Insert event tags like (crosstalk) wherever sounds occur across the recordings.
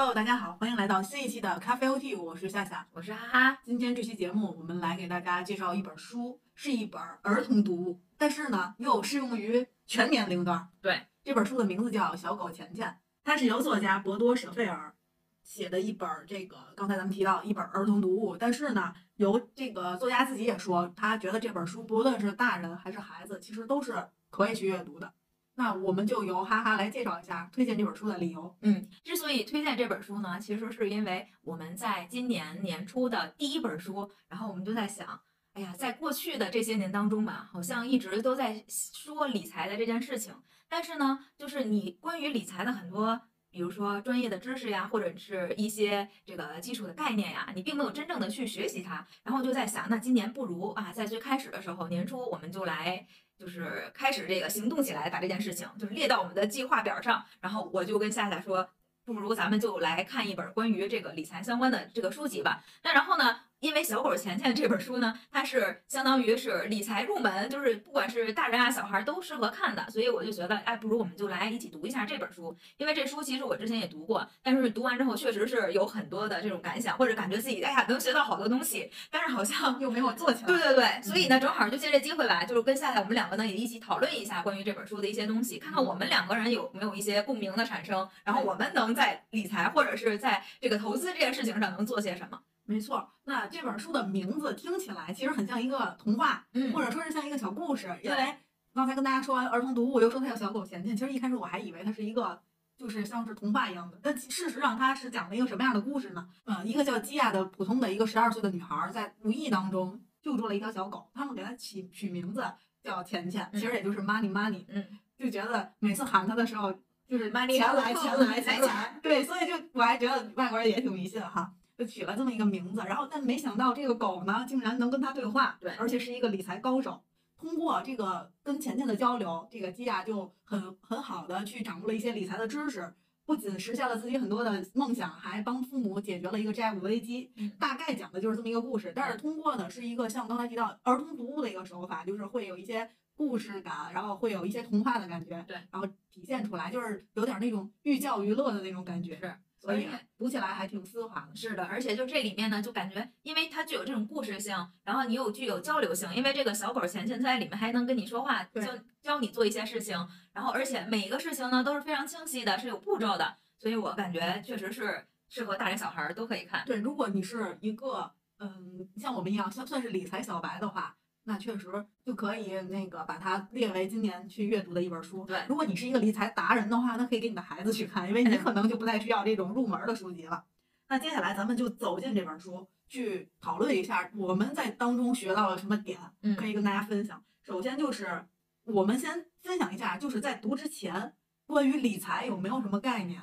Hello，大家好，欢迎来到新一期的咖啡 OT，我是夏夏。我是哈哈，今天这期节目，我们来给大家介绍一本书，是一本儿童读物，但是呢，又适用于全年龄段。对，这本书的名字叫《小狗钱钱》，它是由作家博多舍费尔写的一本儿这个刚才咱们提到一本儿童读物，但是呢，由这个作家自己也说，他觉得这本书不论是大人还是孩子，其实都是可以去阅读的。那我们就由哈哈来介绍一下推荐这本书的理由。嗯，之所以推荐这本书呢，其实是因为我们在今年年初的第一本书，然后我们就在想，哎呀，在过去的这些年当中吧，好像一直都在说理财的这件事情，但是呢，就是你关于理财的很多。比如说专业的知识呀，或者是一些这个基础的概念呀，你并没有真正的去学习它，然后就在想，那今年不如啊，在最开始的时候，年初我们就来，就是开始这个行动起来，把这件事情就是列到我们的计划表上。然后我就跟夏夏说，不如咱们就来看一本关于这个理财相关的这个书籍吧。那然后呢？因为小狗钱钱这本书呢，它是相当于是理财入门，就是不管是大人啊小孩都适合看的，所以我就觉得，哎，不如我们就来一起读一下这本书。因为这书其实我之前也读过，但是读完之后确实是有很多的这种感想，或者感觉自己哎呀能学到好多东西，但是好像又没有做起来。对对对，所以呢，正好就借这机会吧，就是跟夏夏我们两个呢也一起讨论一下关于这本书的一些东西，看看我们两个人有没有一些共鸣的产生，然后我们能在理财或者是在这个投资这件事情上能做些什么。没错，那这本书的名字听起来其实很像一个童话，嗯或者说是像一个小故事。因为刚才跟大家说完儿童读物，又说它叫小狗钱钱，其实一开始我还以为它是一个就是像是童话一样的，但事实上它是讲了一个什么样的故事呢？嗯，一个叫基亚的普通的一个十二岁的女孩，在无意当中救助了一条小狗，他们给它起取名字叫钱钱，其实也就是 money money，嗯，就觉得每次喊它的时候就是，money 钱 (laughs) 来钱来来钱来，对，所以就我还觉得外国人也挺迷信哈。就取了这么一个名字，然后但没想到这个狗呢，竟然能跟他对话，对而且是一个理财高手。通过这个跟钱钱的交流，这个基亚就很很好的去掌握了一些理财的知识，不仅实现了自己很多的梦想，还帮父母解决了一个债务危机。嗯大概讲的就是这么一个故事，但是通过呢是一个像刚才提到儿童读物的一个手法，就是会有一些故事感，然后会有一些童话的感觉，对，然后体现出来，就是有点那种寓教于乐的那种感觉，是。所以读起来还挺丝滑的。是的，而且就这里面呢，就感觉因为它具有这种故事性，然后你又具有交流性，因为这个小狗钱钱在里面还能跟你说话，教教你做一些事情，然后而且每一个事情呢都是非常清晰的，是有步骤的，所以我感觉确实是适合大人小孩儿都可以看。对，如果你是一个嗯像我们一样算算是理财小白的话，那确实就可以那个把它列为今年去阅读的一本书。对如果你是一个理财达人的话，那可以给你的孩子去看，因为你可能就不再需要这种入门的书籍了。那接下来咱们就走进这本书，去讨论一下我们在当中学到了什么点，嗯可以跟大家分享。首先就是我们先分享一下，就是在读之前关于理财有没有什么概念？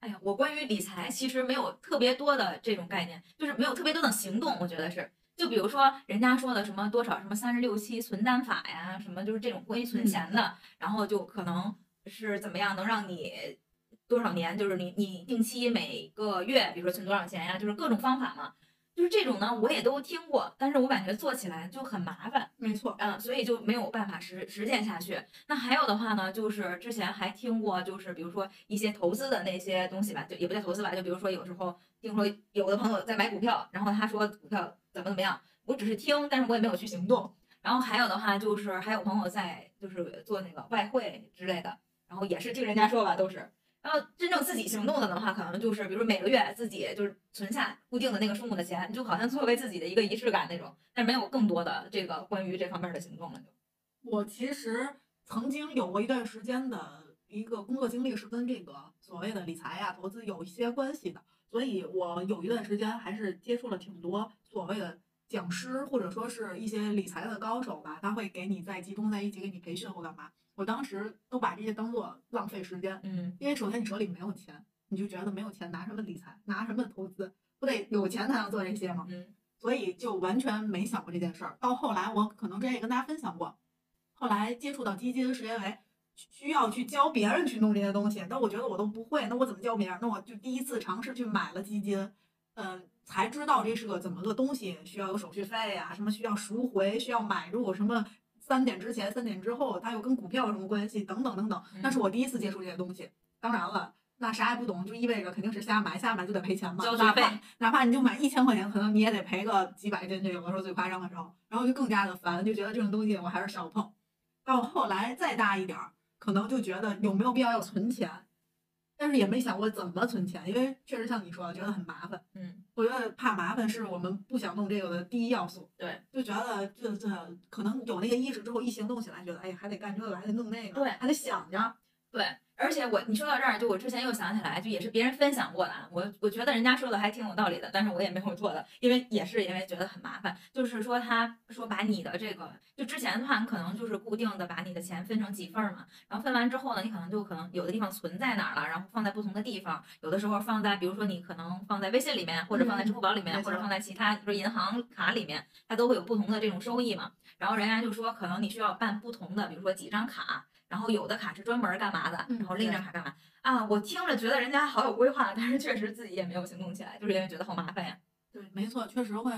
哎呀，我关于理财其实没有特别多的这种概念，就是没有特别多的行动，我觉得是。就比如说人家说的什么多少什么三十六期存单法呀，什么就是这种关于存钱的，然后就可能是怎么样能让你多少年，就是你你定期每个月，比如说存多少钱呀，就是各种方法嘛。就是这种呢，我也都听过，但是我感觉做起来就很麻烦。没错，嗯，所以就没有办法实实践下去。那还有的话呢，就是之前还听过，就是比如说一些投资的那些东西吧，就也不叫投资吧，就比如说有时候听说有的朋友在买股票，然后他说股票怎么怎么样，我只是听，但是我也没有去行动。然后还有的话就是还有朋友在就是做那个外汇之类的，然后也是听人家说吧，都是。然后真正自己行动的的话，可能就是比如每个月自己就是存下固定的那个数目的钱，就好像作为自己的一个仪式感那种，但是没有更多的这个关于这方面的行动了就。我其实曾经有过一段时间的一个工作经历，是跟这个所谓的理财呀、投资有一些关系的，所以我有一段时间还是接触了挺多所谓的讲师或者说是一些理财的高手吧，他会给你再集中在一起给你培训或干嘛。我当时都把这些当做浪费时间，嗯，因为首先你手里没有钱，你就觉得没有钱拿什么理财，拿什么投资，不得有钱才能做这些吗？嗯，所以就完全没想过这件事儿。到后来，我可能之前也跟大家分享过，后来接触到基金是因为需要去教别人去弄这些东西，但我觉得我都不会，那我怎么教别人？那我就第一次尝试去买了基金，嗯、才知道这是个怎么个东西，需要有手续费呀、什么需要赎回，需要买入，什么三点之前、三点之后，它又跟股票有什么关系，等等等等。那是我第一次接触这些东西。当然了，那啥也不懂，就意味着肯定是瞎买，瞎买就得赔钱嘛。交学哪怕费哪怕你就买一千块钱，可能你也得赔个几百斤，这有的时候最夸张的时候，然后就更加的烦，就觉得这种东西我还是少碰。到后来再大一点儿，可能就觉得有没有必要要存钱，但是也没想过怎么存钱，因为确实像你说的，觉得很麻烦。嗯，我觉得怕麻烦是我们不想弄这个的第一要素。对，就觉得这这可能有那个意识之后，一行动起来，觉得哎呀还得干这个，还得弄那个，对还得想着。对，而且我你说到这儿，就我之前又想起来，就也是别人分享过的啊，我我觉得人家说的还挺有道理的，但是我也没有做的，因为也是因为觉得很麻烦。就是说他说把你的这个，就之前的话，你可能就是固定的把你的钱分成几份儿嘛，然后分完之后呢，你可能就可能有的地方存在哪儿了，然后放在不同的地方，有的时候放在比如说你可能放在微信里面，或者放在支付宝里面，或者放在其他就是银行卡里面，它都会有不同的这种收益嘛。然后人家就说，可能你需要办不同的，比如说几张卡，然后有的卡是专门干嘛的，嗯然后另一张卡干嘛啊？我听着觉得人家好有规划，但是确实自己也没有行动起来，就是因为觉得好麻烦呀。对，没错，确实会。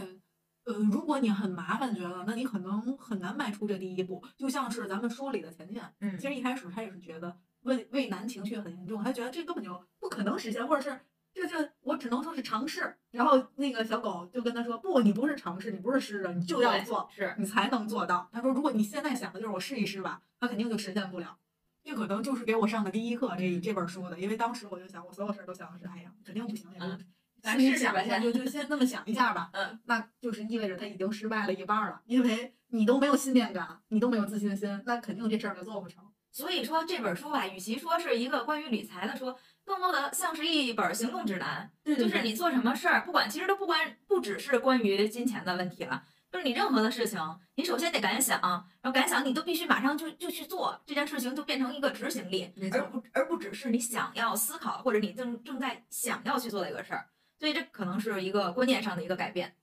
呃，如果你很麻烦，觉得那你可能很难迈出这第一步。就像是咱们书里的钱钱，嗯其实一开始他也是觉得畏畏难情绪很严重，他觉得这根本就不可能实现，或者是这这我只能说是尝试。然后那个小狗就跟他说：“不，你不是尝试，你不是试着，你就要做，是，你才能做到。”他说：“如果你现在想的就是我试一试吧，他肯定就实现不了。”这可能就是给我上的第一课，这这本书的，因为当时我就想，我所有事儿都想的是，哎呀，肯定不行，嗯咱试想一下，先就就先那么想一下吧。嗯，那就是意味着他已经失败了一半儿了，因为你都没有信念感，你都没有自信心，那肯定这事儿就做不成。所以说这本书吧，与其说是一个关于理财的书，更多的像是一本行动指南。对就是你做什么事儿，不管其实都不关，不只是关于金钱的问题了。就是你任何的事情，你首先得敢想，然后敢想，你都必须马上就就去做，这件事情就变成一个执行力，没而不而不只是你想要思考或者你正正在想要去做的一个事儿。所以这可能是一个观念上的一个改变。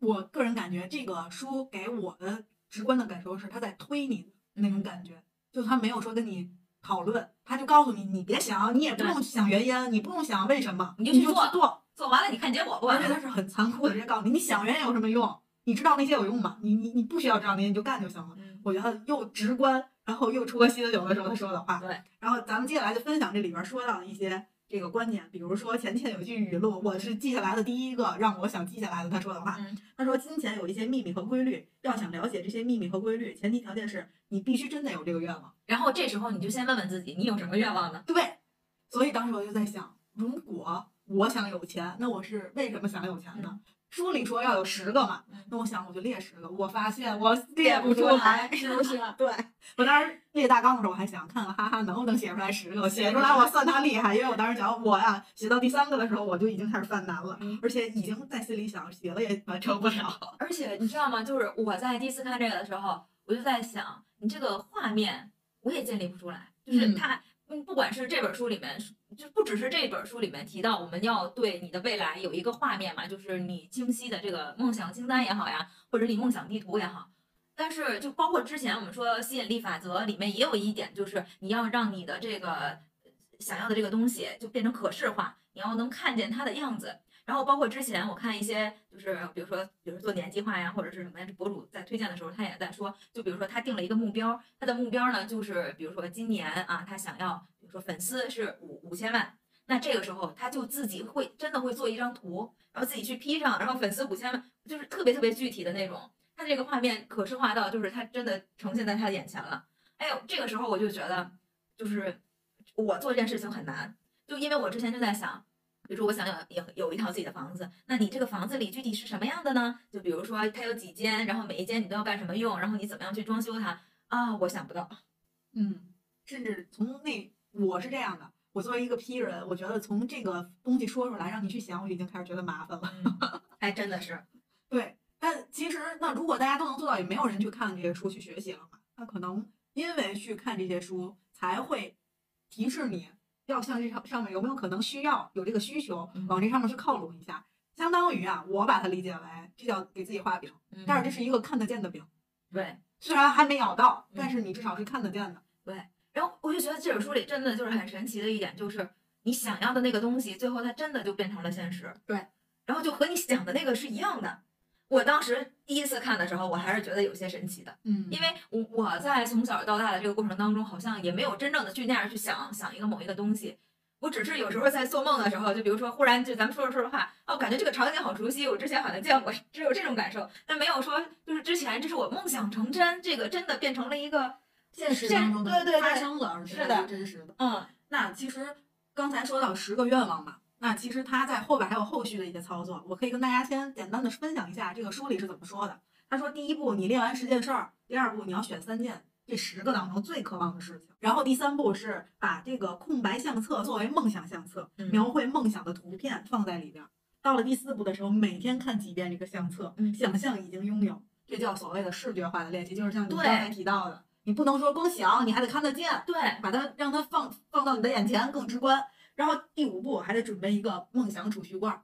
我个人感觉这个书给我的直观的感受是他在推你那种感觉，就他没有说跟你讨论，他就告诉你你别想，你也不用想原因，你不用想为什么，你就去做去做。做完了你看结果不完而且他是很残酷的，直接告诉你，你想原因有什么用？你知道那些有用吗？你你你不需要知道那些，你就干就行了。嗯，我觉得又直观，然后又戳心，有的时候他说的话。对。然后咱们接下来就分享这里边说到的一些这个观点，比如说钱钱有句语录，我是记下来的第一个让我想记下来的他说的话。嗯他说金钱有一些秘密和规律，要想了解这些秘密和规律，前提条件是你必须真的有这个愿望。然后这时候你就先问问自己，你有什么愿望呢？对，所以当时我就在想，如果我想有钱，那我是为什么想有钱呢？书里说要有十个嘛嗯，那我想我就列十个，我发现我 (laughs) 列不出来，是不是？(laughs) 对我当时列大纲的时候，我还想看看哈哈能不能写出来十个，写出来我算他厉害，因为我当时觉得我呀写到第三个的时候，我就已经开始犯难了嗯，而且已经在心里想写了也完成不了。(laughs) 而且你知道吗？就是我在第一次看这个的时候，我就在想，你这个画面我也建立不出来，就是嗯它，嗯，嗯不管是这本书里面，就不只是这本书里面提到，我们要对你的未来有一个画面嘛，就是你清晰的这个梦想清单也好呀，或者你梦想地图也好。但是就包括之前我们说吸引力法则里面也有一点，就是你要让你的这个想要的这个东西就变成可视化，你要能看见它的样子。然后包括之前我看一些，就是比如说，比如说做年计划呀，或者是什么呀，博主在推荐的时候，他也在说，就比如说他定了一个目标，他的目标呢就是，比如说今年啊，他想要，比如说粉丝是五五千万，那这个时候他就自己会真的会做一张图，然后自己去 P 上，然后粉丝五千万，就是特别特别具体的那种，他这个画面可视化到就是他真的呈现在他的眼前了。哎呦，这个时候我就觉得，就是我做这件事情很难，就因为我之前就在想。比如说，我想有有有一套自己的房子，那你这个房子里具体是什么样的呢？就比如说它有几间，然后每一间你都要干什么用，然后你怎么样去装修它啊？我想不到。嗯，甚至从那我是这样的，我作为一个 P 人，我觉得从这个东西说出来让你去想，我已经开始觉得麻烦了。嗯，还真的是。(laughs) 对，但其实那如果大家都能做到，也没有人去看这些书去学习了嘛？那可能因为去看这些书，才会提示你要向这上上面有没有可能需要有这个需求嗯，往这上面去靠拢一下。相当于啊，我把它理解为这叫给自己画饼，但是这是一个看得见的饼，对。虽然还没咬到，嗯但是你至少是看得见的。对然后我就觉得这本书里真的就是很神奇的一点，就是你想要的那个东西，最后它真的就变成了现实。对。然后就和你想的那个是一样的。我当时第一次看的时候，我还是觉得有些神奇的。嗯因为我我在从小到大的这个过程当中，好像也没有真正的去那样去想想一个某一个东西，我只是有时候在做梦的时候，就比如说忽然就咱们说着说着话，哦，感觉这个场景好熟悉，我之前好像见过，只有这种感受，但没有说就是之前这是我梦想成真，这个真的变成了一个现实当中的对对对发生了，而且是的真实的。嗯那其实刚才说到十个愿望嘛，那其实他在后边还有后续的一些操作，我可以跟大家先简单的分享一下这个书里是怎么说的。他说，第一步你列完十件事儿，第二步你要选三件这十个当中最渴望的事情，然后第三步是把这个空白相册作为梦想相册，嗯描绘梦想的图片放在里边儿。到了第四步的时候，每天看几遍这个相册，嗯想象已经拥有，这叫所谓的视觉化的练习，就是像你刚才提到的，你不能说光想，你还得看得见。对，把它让它放放到你的眼前更直观。然后第五步还得准备一个梦想储蓄罐儿。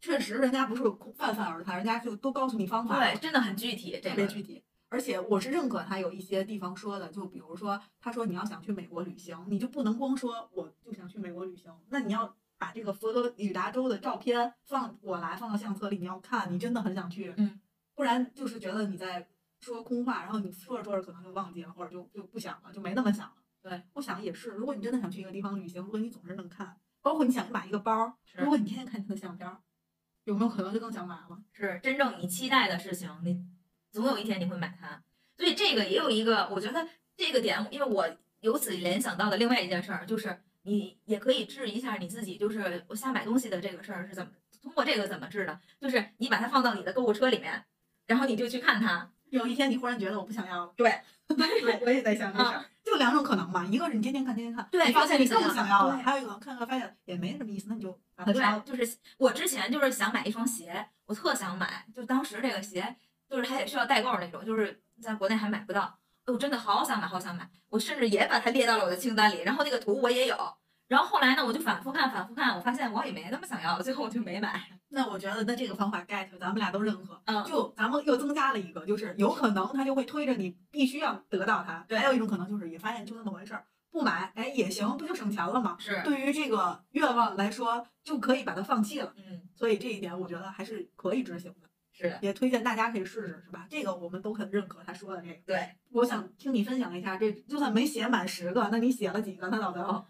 确实，人家不是泛泛而谈，人家就都告诉你方法，对，真的很具体，这个特别具体。而且我是认可他有一些地方说的，就比如说，他说你要想去美国旅行，你就不能光说我就想去美国旅行，那你要把这个佛罗里达州的照片放过来，放到相册里，你要看，你真的很想去，嗯，不然就是觉得你在说空话，然后你说着说着可能就忘记了，或者就就不想了，就没那么想了。对，我想也是，如果你真的想去一个地方旅行，如果你总是能看，包括你想买一个包，是如果你天天看他的相片儿，有没有可能就更想买了？是真正你期待的事情，你总有一天你会买它。所以这个也有一个，我觉得这个点，因为我由此联想到的另外一件事儿，就是你也可以治一下你自己，就是我瞎买东西的这个事儿是怎么通过这个怎么治的？就是你把它放到你的购物车里面，然后你就去看它。有一天你忽然觉得我不想要了，(laughs) 对，对，我也在想这事儿，就两种可能嘛，一个是你天天看，天天看，对你发现你更不想要了；对还有一个看看发现也没什么意思，那你就把它删了。就是我之前就是想买一双鞋，我特想买，就当时这个鞋就是它也需要代购那种，就是在国内还买不到。哎我真的好想买，好想买，我甚至也把它列到了我的清单里，然后那个图我也有。然后后来呢，我就反复看，反复看，我发现我也没那么想要，最后我就没买。那我觉得那这个方法 get 咱们俩都认可。嗯，就咱们又增加了一个，就是有可能他就会推着你必须要得到它。对还有一种可能就是也发现就那么回事儿，不买哎也行，不就省钱了吗？是，对于这个愿望来说，就可以把它放弃了。嗯，所以这一点我觉得还是可以执行的，是，也推荐大家可以试试，是吧？这个我们都很认可他说的这个。对。我想听你分享一下，这就算没写满十个，那你写了几个？那到最后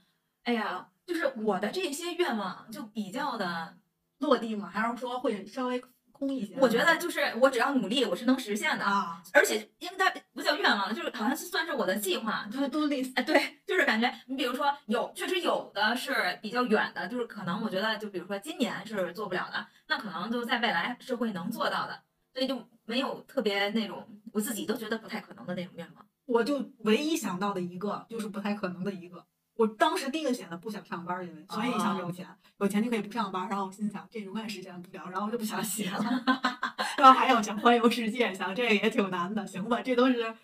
哎呀，就是我的这些愿望就比较的，落地吗？还是说会稍微空一些？我觉得就是我只要努力，我是能实现的。啊，而且应该不叫愿望了，就是好像是算是我的计划，就是 do list 哎，对，就是感觉你比如说有，确实有的是比较远的，就是可能我觉得就比如说今年是做不了的，那可能就在未来是会能做到的，所以就没有特别那种我自己都觉得不太可能的那种愿望。我就唯一想到的一个，就是不太可能的一个。我当时第一个写的不想上班，因为所以想有钱，有钱就可以不上班。然后我心想这永远实现不了，然后我就不想写了。(laughs) 然后还有想环游世界，想这个也挺难的，行吧？这都是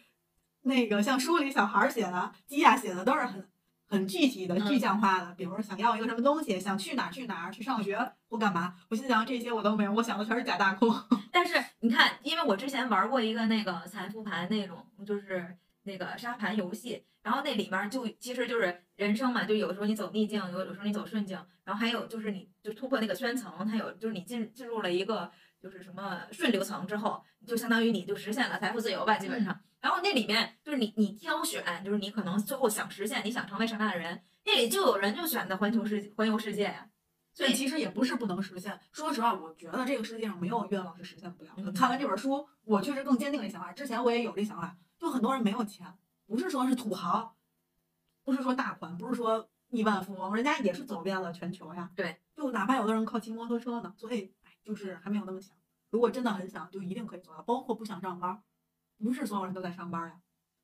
那个像书里小孩儿写的，鸡呀写的都是很很具体的、嗯具象化的。比如说想要一个什么东西，想去哪儿去哪儿，去上学或干嘛。我心想这些我都没有，我想的全是假大空。(laughs) 但是你看，因为我之前玩过一个那个财富盘那种，就是那个沙盘游戏，然后那里面儿就其实就是人生嘛，就有时候你走逆境，有有时候你走顺境，然后还有就是你就突破那个圈层，它有就是你进进入了一个就是什么顺流层之后，就相当于你就实现了财富自由吧，基本上。然后那里面就是你你挑选，就是你可能最后想实现你想成为什么样的人，那里就有人就选择环球世环游世界呀、所以其实也不是不能实现。说实话，我觉得这个世界上没有愿望是实现不了的。嗯看完这本书，我确实更坚定这想法。之前我也有这想法，就很多人没有钱，不是说是土豪，不是说大款，不是说亿万富翁，人家也是走遍了全球呀。对，就哪怕有的人靠骑摩托车呢，所以哎，就是还没有那么想。如果真的很想，就一定可以做到。包括不想上班，不是所有人都在上班呀。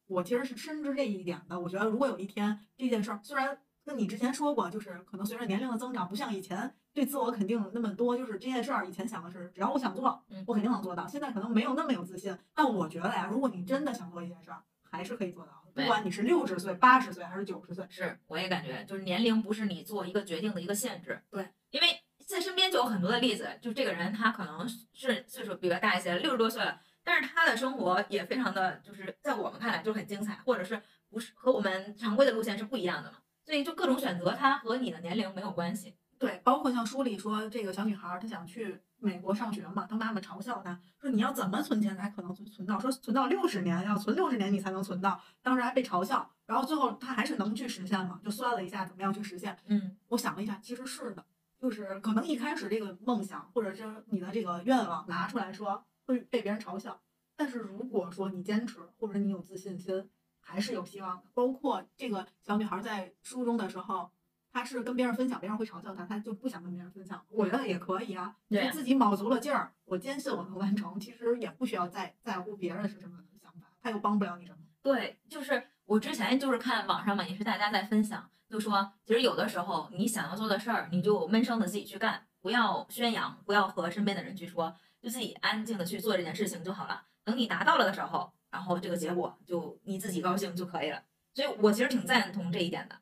我其实是深知这一点的。我觉得如果有一天这件事儿，虽然跟你之前说过，就是可能随着年龄的增长，不像以前对自我肯定那么多，就是这件事儿以前想的是只要我想做嗯，我肯定能做到。现在可能没有那么有自信，但我觉得呀，如果你真的想做一件事儿，还是可以做到的。不管你是六十岁、八十岁还是九十岁，是，我也感觉就是年龄不是你做一个决定的一个限制。对，因为在身边就有很多的例子，就这个人他可能是岁数比较大一些，六十多岁了，但是他的生活也非常的就是在我们看来就很精彩，或者是不是和我们常规的路线是不一样的嘛。所以就各种选择，它和你的年龄没有关系。对，包括像书里说，这个小女孩儿她想去美国上学嘛，她妈妈嘲笑她说你要怎么存钱才可能存存到，说存到六十年，要存六十年你才能存到，当时还被嘲笑，然后最后她还是能去实现嘛，就算了一下怎么样去实现。嗯我想了一下，其实是的，就是可能一开始这个梦想或者是你的这个愿望拿出来说会被别人嘲笑，但是如果说你坚持或者你有自信心，还是有希望的。包括这个小女孩在书中的时候，她是跟别人分享，别人会嘲笑她，她就不想跟别人分享。我觉得也可以啊，你对自己卯足了劲儿，我坚信我能完成，其实也不需要在在乎别人是什么想法，他又帮不了你什么。对，就是我之前就是看网上嘛，也是大家在分享，就说其实有的时候你想要做的事儿，你就闷声的自己去干，不要宣扬，不要和身边的人去说，就自己安静的去做这件事情就好了。等你达到了的时候，然后这个结果就你自己高兴就可以了。所以我其实挺赞同这一点的，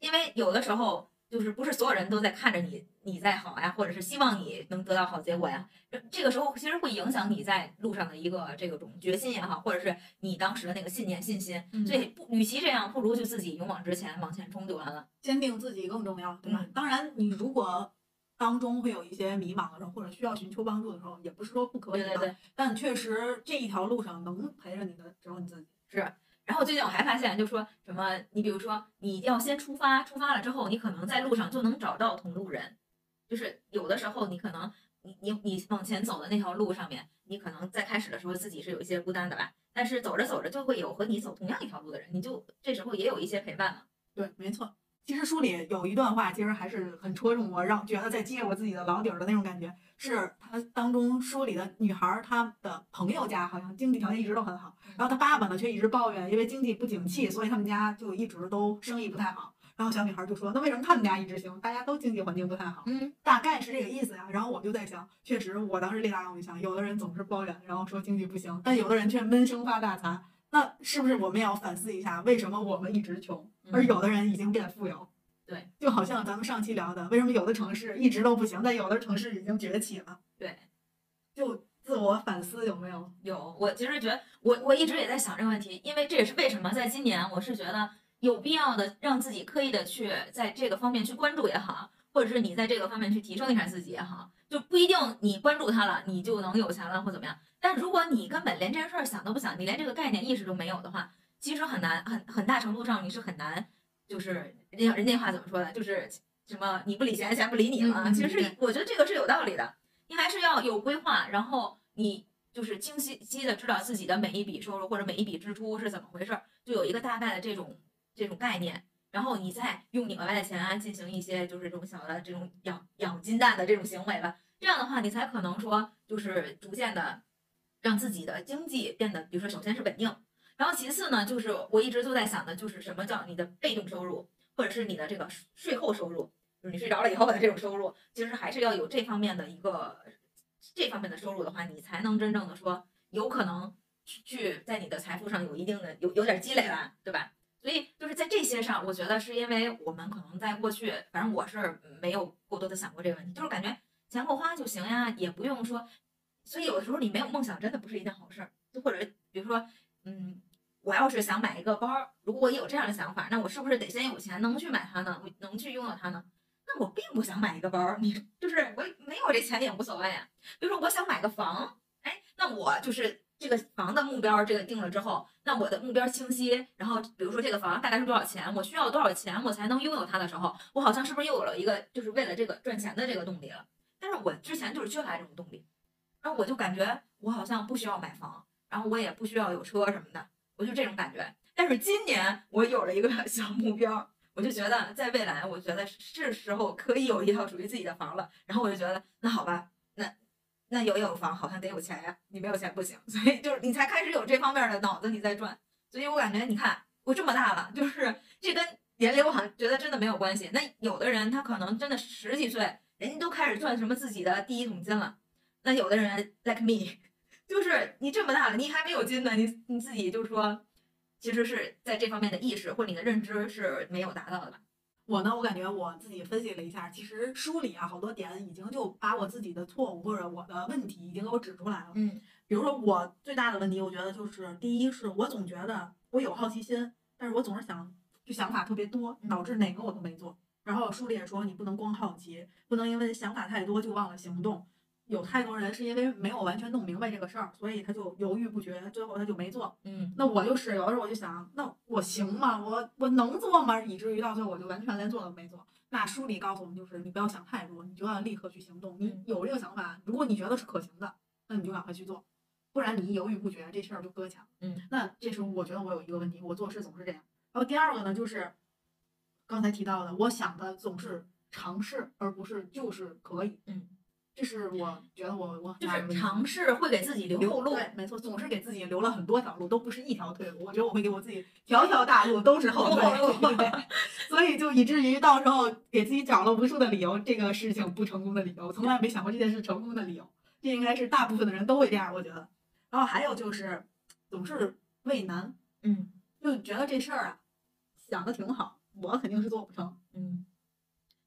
因为有的时候就是不是所有人都在看着你你在好呀，或者是希望你能得到好结果呀，这这个时候其实会影响你在路上的一个这个种决心也好，或者是你当时的那个信念信心。嗯所以不，与其这样，不如就自己勇往直前，往前冲就完了。坚定自己更重要，对吧？嗯当然，你如果当中会有一些迷茫的时候，或者需要寻求帮助的时候，也不是说不可以的。对对对。但确实这一条路上能陪着你的只有你自己。是然后最近我还发现，就说什么，你比如说你要先出发，出发了之后，你可能在路上就能找到同路人，就是有的时候你可能你你你往前走的那条路上面，你可能在开始的时候自己是有一些孤单的吧，但是走着走着就会有和你走同样一条路的人，你就这时候也有一些陪伴嘛。对，没错。其实书里有一段话，其实还是很戳中我，让觉得在揭我自己的老底儿的那种感觉。是他当中书里的女孩儿，她的朋友家好像经济条件一直都很好，然后她爸爸呢却一直抱怨，因为经济不景气，所以他们家就一直都生意不太好。然后小女孩儿就说：“那为什么他们家一直行？大家都经济环境不太好。”嗯，大概是这个意思呀。然后我就在想，确实，我当时立大让我就想，有的人总是抱怨，然后说经济不行，但有的人却闷声发大财。那是不是我们也要反思一下，为什么我们一直穷，而有的人已经变富有？对，就好像咱们上期聊的，为什么有的城市一直都不行，但有的城市已经崛起了？对，就自我反思有没有？有，我其实觉得我我一直也在想这个问题，因为这也是为什么在今年我是觉得有必要的让自己刻意的去在这个方面去关注也好，或者是你在这个方面去提升一下自己也好，就不一定你关注他了，你就能有钱了或怎么样。但如果你根本连这件事儿想都不想，你连这个概念意识都没有的话，其实很难，很很大程度上你是很难，就是人家人那话怎么说的，就是什么你不理钱，钱不理你了。其实是我觉得这个是有道理的，你还是要有规划，然后你就是清晰晰的知道自己的每一笔收入或者每一笔支出是怎么回事儿，就有一个大概的这种这种概念，然后你再用你额外的钱啊进行一些就是这种小的这种养养金蛋的这种行为吧。这样的话，你才可能说就是逐渐的让自己的经济变得，比如说首先是稳定，然后其次呢，就是我一直都在想的，就是什么叫你的被动收入，或者是你的这个税后收入，就是你睡着了以后的这种收入，其实还是要有这方面的一个这方面的收入的话，你才能真正的说有可能去去在你的财富上有一定的有有点积累了，对吧？所以就是在这些上，我觉得是因为我们可能在过去，反正我是没有过多的想过这个问题，就是感觉钱够花就行呀，也不用说。所以有的时候你没有梦想，真的不是一件好事。就或者比如说，嗯，我要是想买一个包，如果我有这样的想法，那我是不是得先有钱能去买它呢？能去拥有它呢？那我并不想买一个包，你就是我没有这钱也无所谓啊。比如说我想买个房，哎，那我就是这个房的目标，这个定了之后，那我的目标清晰，然后比如说这个房大概是多少钱，我需要多少钱我才能拥有它的时候，我好像是不是又有了一个就是为了这个赚钱的这个动力了？但是我之前就是缺乏这种动力，然后我就感觉我好像不需要买房，然后我也不需要有车什么的，我就这种感觉。但是今年我有了一个 (laughs) 小目标，我就觉得在未来，我觉得是时候可以有一套属于自己的房了。然后我就觉得，那好吧，那那有有房好像得有钱呀，你没有钱不行，所以就是你才开始有这方面的脑子你在转。所以我感觉，你看我这么大了，就是这跟年龄我好像觉得真的没有关系。那有的人他可能真的十几岁，人家都开始赚什么自己的第一桶金了。那有的人 like me，(laughs) 就是你这么大了，你还没有金呢，你你自己就说，其实是在这方面的意识或你的认知是没有达到的？我呢，我感觉我自己分析了一下，其实书里啊好多点已经就把我自己的错误或者我的问题已经给我指出来了。嗯比如说我最大的问题，我觉得就是第一是我总觉得我有好奇心，但是我总是想就想法特别多，导致哪个我都没做。然后书里也说，你不能光好奇，不能因为想法太多就忘了行动。有太多人是因为没有完全弄明白这个事儿，所以他就犹豫不决，最后他就没做。嗯，那我就是有的时候我就想，那我行吗？我我能做吗？以至于到最后我就完全连做都没做。那书里告诉我们，就是你不要想太多，你就要立刻去行动。你嗯有这个想法，如果你觉得是可行的，那你就赶快去做，不然你一犹豫不决，这事儿就搁浅。嗯，那这时候我觉得我有一个问题，我做事总是这样。然后第二个呢，就是刚才提到的，我想的总是尝试，而不是就是可以。嗯，这是我觉得我我就是尝试会给自己留后路。对，没错，总是给自己留了很多条路，都不是一条退路。我觉得我会给我自己条条大路都是后退，(laughs) (laughs) 路对所以就以至于到时候给自己找了无数的理由，这个事情不成功的理由，我从来没想过这件事成功的理由。这应该是大部分的人都会这样，我觉得。然后还有就是总是畏难，嗯就觉得这事儿啊想的挺好，我肯定是做不成。嗯，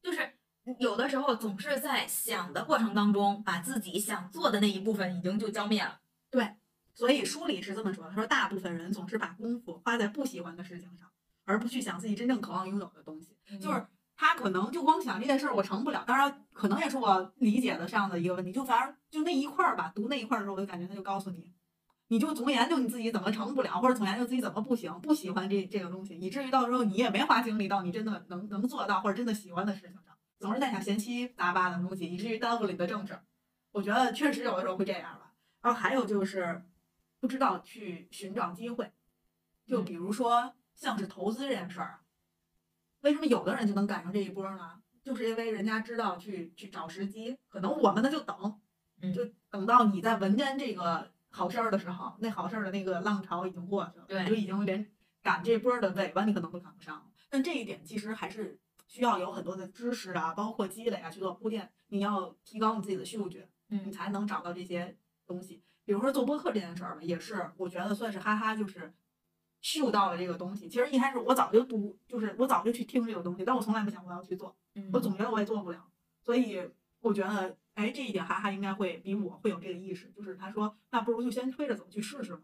就是有的时候总是在想的过程当中，把自己想做的那一部分已经就浇灭了。对所以书里是这么说的：他说大部分人总是把功夫花在不喜欢的事情上，而不去想自己真正渴望拥有的东西。就是他可能就光想这件事儿我成不了，当然可能也是我理解的上的一个问题，就反而就那一块儿吧，读那一块儿的时候，我就感觉他就告诉你，你就总研究你自己怎么成不了，或者总研究自己怎么不行，不喜欢这这个东西，以至于到时候你也没花精力到你真的能能做到或者真的喜欢的事情上，总是在想闲七杂八的东西，以至于耽误了你的正事儿。我觉得确实有的时候会这样吧。然后还有就是不知道去寻找机会，就比如说像是投资这件事儿啊，为什么有的人就能赶上这一波呢？就是因为人家知道去去找时机，可能我们呢就等，嗯就等到你在闻见这个好事儿的时候，那好事儿的那个浪潮已经过去了，对你就已经连赶这波儿的尾巴你可能都赶不上。但这一点其实还是需要有很多的知识啊，包括积累啊去做铺垫，你要提高你自己的嗅觉，你嗯才能找到这些东西。比如说做播客这件事儿吧，也是我觉得算是哈哈，就是嗅到了这个东西。其实一开始我早就读，就是我早就去听这个东西，但我从来不想我要去做，嗯我总觉得我也做不了。所以我觉得，哎，这一点哈哈应该会比我会有这个意识，就是他说，那不如就先推着走去试试嘛。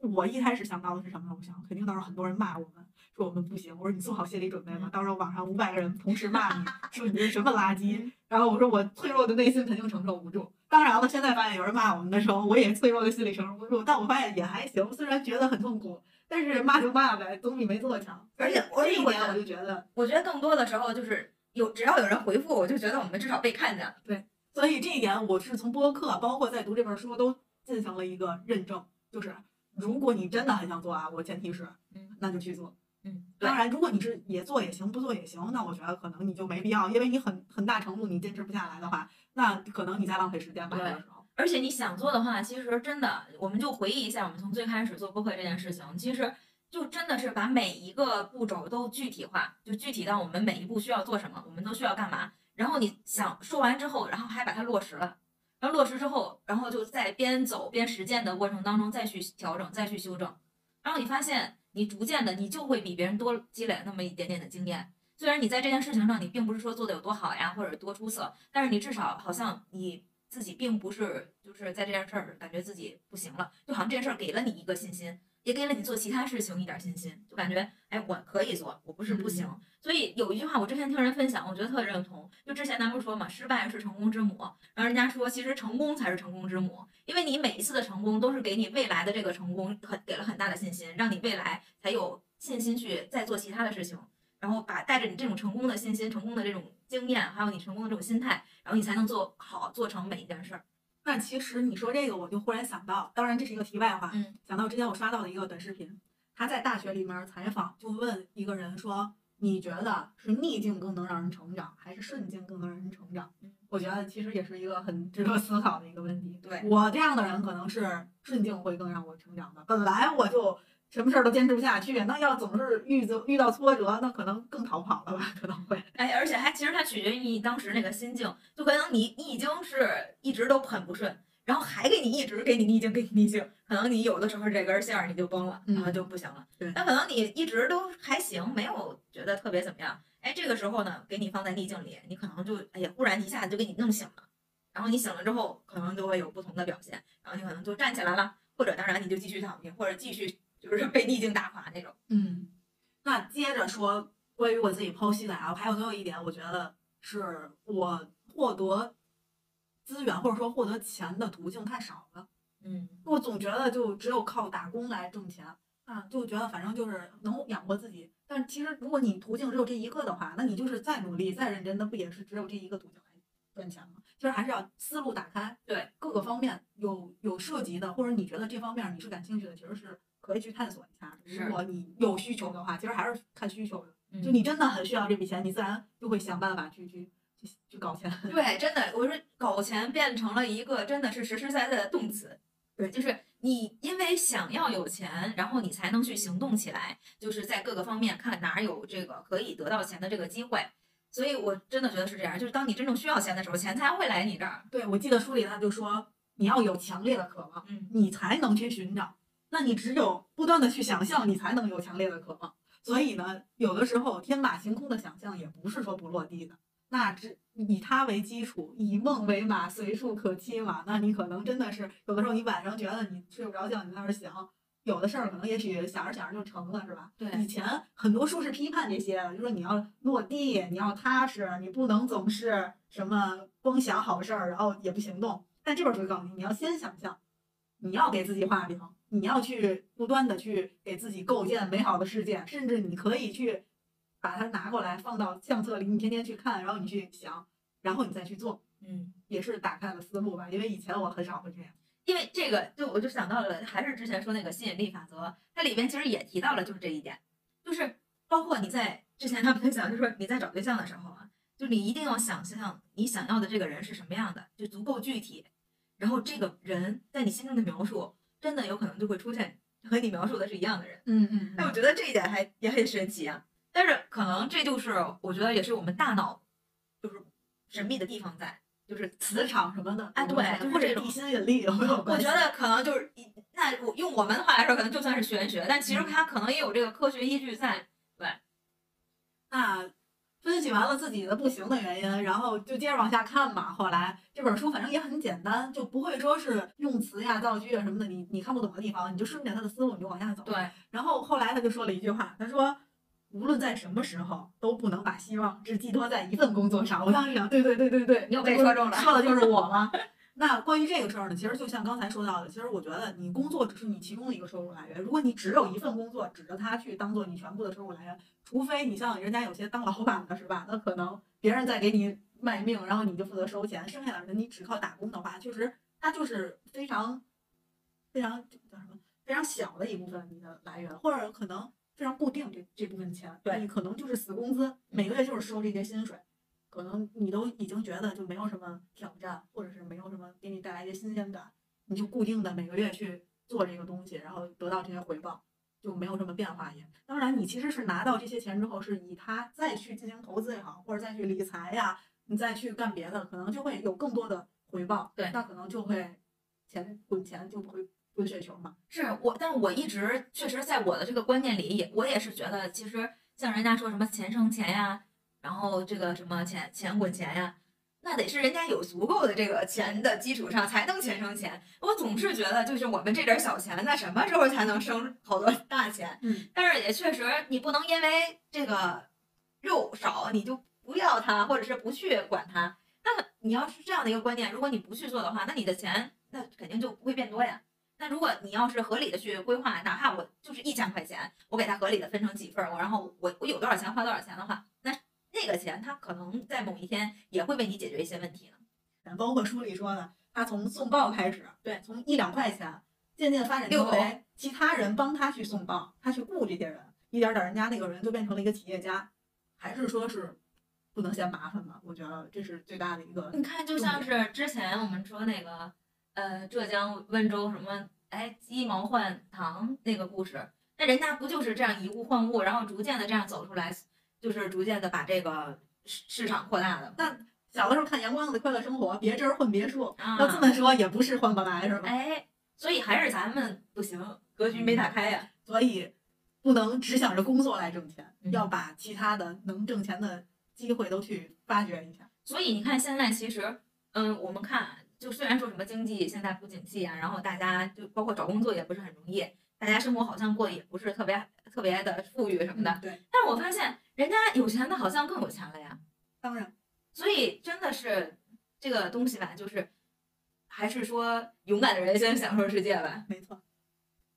我一开始想到的是什么呢？我想肯定到时候很多人骂我们，说我们不行。我说你做好心理准备吧，到时候网上五百个人同时骂你，说你是什么垃圾。然后我说我脆弱的内心肯定承受不住。当然了，现在发现有人骂我们的时候，我也脆弱的心理承受不住，但我发现也还行，虽然觉得很痛苦，但是骂就骂呗，总比没做强。而且这一点我就觉得，我觉得更多的时候就是有只要有人回复，我就觉得我们至少被看见了。对所以这一点我是从播客，包括在读这本书都进行了一个认证，就是如果你真的很想做啊，我前提是，嗯，那就去做。嗯，当然，如果你是也做也行，不做也行，那我觉得可能你就没必要，因为你很很大程度你坚持不下来的话，那可能你在浪费时间吧。对而且你想做的话，其实真的，我们就回忆一下，我们从最开始做播客这件事情，其实就真的是把每一个步骤都具体化，就具体到我们每一步需要做什么，我们都需要干嘛。然后你想说完之后，然后还把它落实了，然后落实之后，然后就在边走边实践的过程当中再去调整，再去修正。然后你发现，你逐渐的，你就会比别人多积累那么一点点的经验。虽然你在这件事情上，你并不是说做的有多好呀，或者多出色，但是你至少好像你自己并不是就是在这件事儿感觉自己不行了，就好像这件事儿给了你一个信心，也给了你做其他事情一点信心，就感觉哎我可以做，我不是不行。所以有一句话我之前听人分享，我觉得特认同，就之前咱不是说嘛，失败是成功之母，然后人家说其实成功才是成功之母，因为你每一次的成功都是给你未来的这个成功很给了很大的信心，让你未来才有信心去再做其他的事情。然后把带着你这种成功的信心、成功的这种经验，还有你成功的这种心态，然后你才能做好、做成每一件事儿。那其实你说这个，我就忽然想到，当然这是一个题外话，嗯，想到之前我刷到的一个短视频，他在大学里面采访，就问一个人说：“你觉得是逆境更能让人成长，还是顺境更能让人成长？”嗯我觉得其实也是一个很值得思考的一个问题。对我这样的人，可能是顺境会更让我成长的。本来我就什么事儿都坚持不下去，那要总是遇着遇到挫折，那可能更逃跑了吧？可能会。哎，而且还其实它取决于你当时那个心境，就可能你你已经是一直都很不顺，然后还给你一直给你逆境，给你逆境，可能你有的时候这根线儿你就崩了，然后就不行了。对那可能你一直都还行，没有觉得特别怎么样。哎，这个时候呢，给你放在逆境里，你可能就哎呀，忽然一下子就给你弄醒了，然后你醒了之后，可能就会有不同的表现，然后你可能就站起来了，或者当然你就继续躺平，或者继续就是被逆境打垮那种。嗯，那接着说关于我自己剖析的啊，还有最后一点，我觉得是我获得资源或者说获得钱的途径太少了。嗯我总觉得就只有靠打工来挣钱啊，就觉得反正就是能养活自己。但其实如果你途径只有这一个的话，那你就是再努力再认真，那不也是只有这一个途径来赚钱吗？其实还是要思路打开，对各个方面有有涉及的，或者你觉得这方面你是感兴趣的，其实是可以去探索一下如果你有需求的话，其实还是看需求的。嗯就你真的很需要这笔钱，你自然就会想办法去去去去搞钱。对，真的，我说搞钱变成了一个真的是实实在在的动词。对就是你因为想要有钱，然后你才能去行动起来，就是在各个方面看哪儿有这个可以得到钱的这个机会。所以我真的觉得是这样，就是当你真正需要钱的时候，钱才会来你这儿。对，我记得书里他就说，你要有强烈的渴望，嗯，你才能去寻找。那你只有不断的去想象，你才能有强烈的渴望。所以呢，有的时候天马行空的想象也不是说不落地的。那只以它为基础，以梦为马，随处可栖嘛。那你可能真的是有的时候，你晚上觉得你睡不着觉，你在那儿想，有的事儿可能也许想着想着就成了，是吧？对以，前很多书是批判这些的，就说你要落地，你要踏实，你不能总是什么光想好事儿，然后也不行动。但这本书告诉你，你要先想象，你要给自己画饼，你要去不断的去给自己构建美好的世界，甚至你可以去把它拿过来放到相册里，你天天去看，然后你去想，然后你再去做，嗯。也是打开了思路吧。因为以前我很少会这样。因为这个，就我就想到了，还是之前说那个吸引力法则，它里边其实也提到了，就是这一点，就是包括你在之前他分享，就是说你在找对象的时候啊，就你一定要想象你想要的这个人是什么样的，就足够具体，然后这个人在你心中的描述，真的有可能就会出现和你描述的是一样的人。嗯嗯哎，我觉得这一点还也很神奇啊。但是可能这就是我觉得也是我们大脑就是神秘的地方在，就是磁场什么的，哎对就是或者地心引力有没有我关系？觉得可能就是一，那我用我们的话来说，可能就算是玄学，但其实它可能也有这个科学依据在。对那分析完了自己的不行的原因，然后就接着往下看嘛。后来这本书反正也很简单，就不会说是用词呀、造句啊什么的，你你看不懂的地方，你就顺着他的思路你就往下走。对，然后后来他就说了一句话，他说。无论在什么时候，都不能把希望只寄托在一份工作上。我当时想，对对对对对，你又被说中了说的就是我吗？那关于这个事儿呢，其实就像刚才说到的，其实我觉得你工作只是你其中的一个收入来源。如果你只有一份工作，指着它去当做你全部的收入来源，除非你像人家有些当老板的是吧？那可能别人在给你卖命，然后你就负责收钱，剩下的人你只靠打工的话，确实它就是非常非常叫什么非常小的一部分你的来源，或者可能非常固定这这部分钱，对你可能就是死工资，每个月就是收这些薪水。可能你都已经觉得就没有什么挑战，或者是没有什么给你带来一些新鲜感，你就固定的每个月去做这个东西，然后得到这些回报，就没有什么变化也。当然，你其实是拿到这些钱之后，是以它再去进行投资也好，或者再去理财呀，你再去干别的，可能就会有更多的回报。对那可能就会钱滚钱就不会滚雪球嘛。是我，但我一直确实在我的这个观念里，也我也是觉得，其实像人家说什么钱生钱呀，然后这个什么钱钱滚钱呀，那得是人家有足够的这个钱的基础上才能钱生钱。我总是觉得，就是我们这点儿小钱，那什么时候才能生好多大钱？嗯，但是也确实，你不能因为这个肉少你就不要它，或者是不去管它。那么你要是这样的一个观念，如果你不去做的话，那你的钱那肯定就不会变多呀。那如果你要是合理的去规划，哪怕我就是一千块钱，我给它合理的分成几份儿，我然后我我有多少钱花多少钱的话，那那个钱他可能在某一天也会为你解决一些问题呢。包括书里说的，他从送报开始，对，从一两块钱，渐渐发展成为其他人帮他去送报，他去雇这些人，一点点人家那个人就变成了一个企业家，还是说是不能嫌麻烦吧？我觉得这是最大的一个你看，就像是之前我们说那个，呃，浙江温州什么，哎，鸡毛换糖那个故事，那人家不就是这样以物换物，然后逐渐的这样走出来，就是逐渐的把这个市市场扩大的。那小的时候看《阳光的快乐生活》，别针儿混别墅，啊要这么说也不是换不来，是吧？哎，所以还是咱们不行，格局没打开呀。所以不能只想着工作来挣钱，嗯要把其他的能挣钱的机会都去发掘一下。所以你看，现在其实，嗯，我们看，就虽然说什么经济现在不景气啊，然后大家就包括找工作也不是很容易，大大家生活好像过得也不是特别特别的富裕什么的。嗯对，但是我发现人家有钱的好像更有钱了呀。当然，所以真的是这个东西吧，就是还是说勇敢的人先享受世界吧。没错。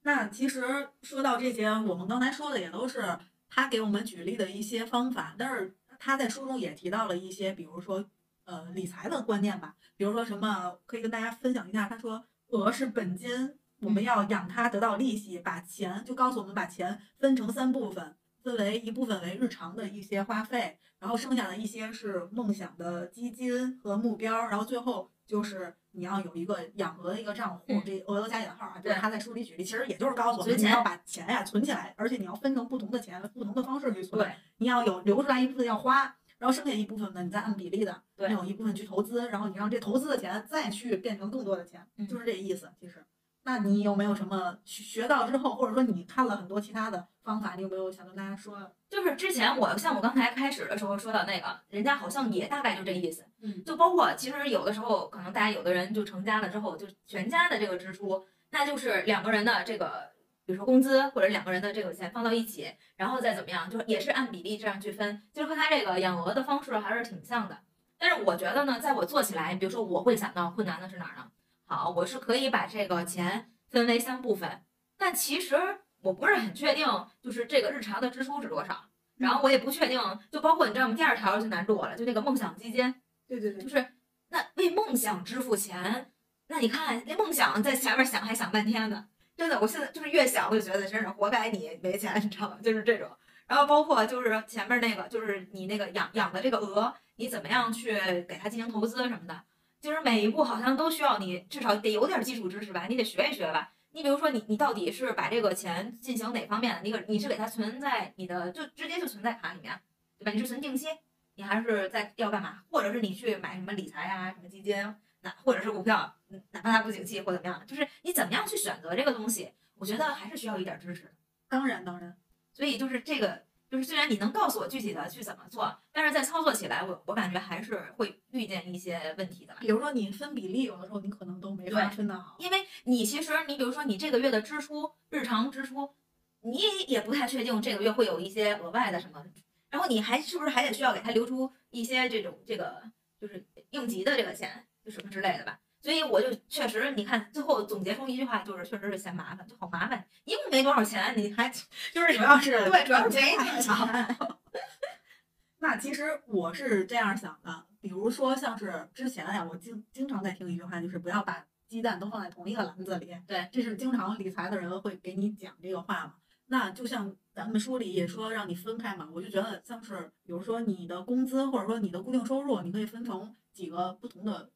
那其实说到这些，我们刚才说的也都是他给我们举例的一些方法，但是他在书中也提到了一些，比如说呃理财的观念吧，比如说什么可以跟大家分享一下。他说额是本金，我们要养它得到利息，把钱就告诉我们把钱分成三部分，分为一部分为日常的一些花费，然后剩下的一些是梦想的基金和目标，然后最后就是你要有一个养鹅的一个账户，嗯这鹅都加引号啊，就是他在书里举例，其实也就是告诉我们你要把钱呀存起来，而且你要分成不同的钱，不同的方式去存。对，你要有留出来一部分要花，然后剩下一部分呢，你再按比例的，对你有一部分去投资，然后你让这投资的钱再去变成更多的钱，嗯就是这意思。其实，那你有没有什么学学到之后，或者说你看了很多其他的方法，你有没有想跟大家说？就是之前我像我刚才开始的时候说到那个，人家好像也大概就这意思。嗯就包括其实有的时候，可能大家有的人就成家了之后，就全家的这个支出，那就是两个人的这个，比如说工资或者两个人的这个钱放到一起，然后再怎么样，就是也是按比例这样去分，就是和他这个养鹅的方式还是挺像的。但是我觉得呢，在我做起来，比如说我会想到困难的是哪儿呢？好，我是可以把这个钱分为三部分，但其实我不是很确定，就是这个日常的支出是多少。然后我也不确定，就包括你知道吗？第二条就难住我了，就那个梦想基金，对对对，就是那为梦想支付钱，那你看那梦想在前面想还想半天呢，真的，我现在就是越想我就觉得真是活该你没钱，你知道吗？就是这种。然后包括就是前面那个，就是你那个养养的这个鹅，你怎么样去给它进行投资什么的，就是每一步好像都需要你至少得有点基础知识吧，你得学一学吧。你比如说你你到底是把这个钱进行哪方面的？你个你是给它存在你的就直接就存在卡里面，对吧？你是存定期，你还是在要干嘛？或者是你去买什么理财啊、什么基金，那或者是股票，嗯哪怕它不景气或怎么样，就是你怎么样去选择这个东西，我觉得还是需要一点知识。当然当然，所以就是这个，就是虽然你能告诉我具体的去怎么做，但是在操作起来，我我感觉还是会遇见一些问题的。比如说你分比例，有的时候你可能都没法对分得好。因为你其实你比如说你这个月的支出，日常支出，你也不太确定这个月会有一些额外的什么，然后你还是不是还得需要给他留出一些这种这个就是应急的这个钱，就什么之类的吧。所以我就确实，你看最后总结出一句话，就是确实是嫌麻烦，就好麻烦，一共没多少钱，你还 (laughs) 就是主要是对，主要是没没多少钱。(laughs) 那其实我是这样想的，比如说像是之前呀，我经经常在听一句话，就是不要把鸡蛋都放在同一个篮子里。对，这是经常理财的人会给你讲这个话嘛。那就像咱们书里也说让你分开嘛，我就觉得像是比如说你的工资或者说你的固定收入，你可以分成几个不同的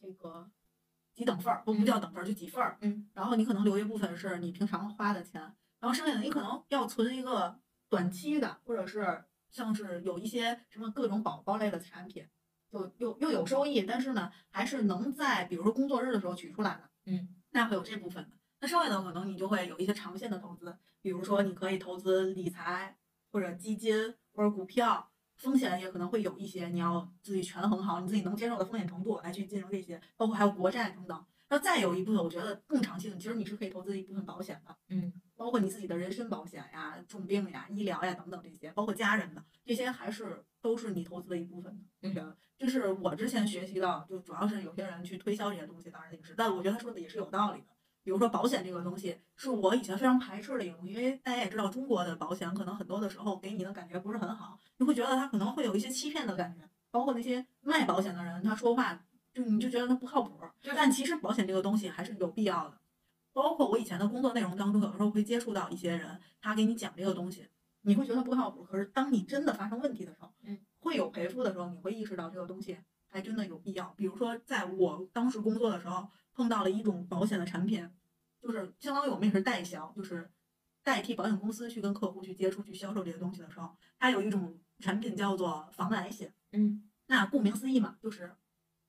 这个几等份儿，不不叫等份儿，就几份儿。嗯，然后你可能留一部分是你平常花的钱，然后剩下的你可能要存一个短期的，或者是像是有一些什么各种宝宝类的产品，就又又有收益，但是呢还是能在比如说工作日的时候取出来的。嗯，那会有这部分的。那剩下的可能你就会有一些长线的投资，比如说你可以投资理财或者基金或者股票，风险也可能会有一些，你要自己权衡好你自己能接受的风险程度来去进入这些，包括还有国债等等。那再有一部分，我觉得更长期的，其实你是可以投资一部分保险的，嗯，包括你自己的人身保险呀、重病呀、医疗呀等等这些，包括家人的这些，还是都是你投资的一部分的。我觉得这是我之前学习到，就主要是有些人去推销这些东西，当然也是，但我觉得他说的也是有道理的。比如说保险这个东西，是我以前非常排斥的一个东西，因为大家也知道，中国的保险可能很多的时候给你的感觉不是很好，你会觉得它可能会有一些欺骗的感觉，包括那些卖保险的人，他说话就你就觉得他不靠谱。但其实保险这个东西还是有必要的。包括我以前的工作内容当中，有时候会接触到一些人，他给你讲这个东西，你会觉得不靠谱。可是当你真的发生问题的时候，嗯，会有赔付的时候，你会意识到这个东西还真的有必要。比如说，在我当时工作的时候，碰到了一种保险的产品，就是相当于我们也是代销，就是代替保险公司去跟客户去接触、去销售这些东西的时候，它有一种产品叫做防癌险。嗯，那顾名思义嘛，就是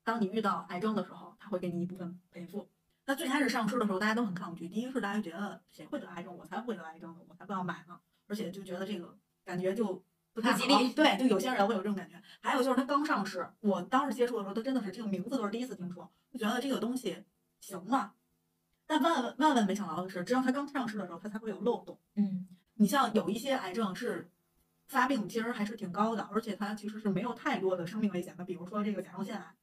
当你遇到癌症的时候，它会给你一部分赔付。那最开始上市的时候，大家都很抗拒。第一是大家觉得谁会得癌症，我才不会得癌症呢，我才不要买呢。而且就觉得这个感觉就不太吉利对，就有些人会有这种感觉。还有就是它刚上市，我当时接触的时候，它真的是这个名字都是第一次听说，就觉得这个东西行吗？但万万万万没想到的是，只要它刚上市的时候，它才会有漏洞。嗯你像有一些癌症是发病其实还是挺高的，而且它其实是没有太多的生命危险的。比如说这个甲状腺癌，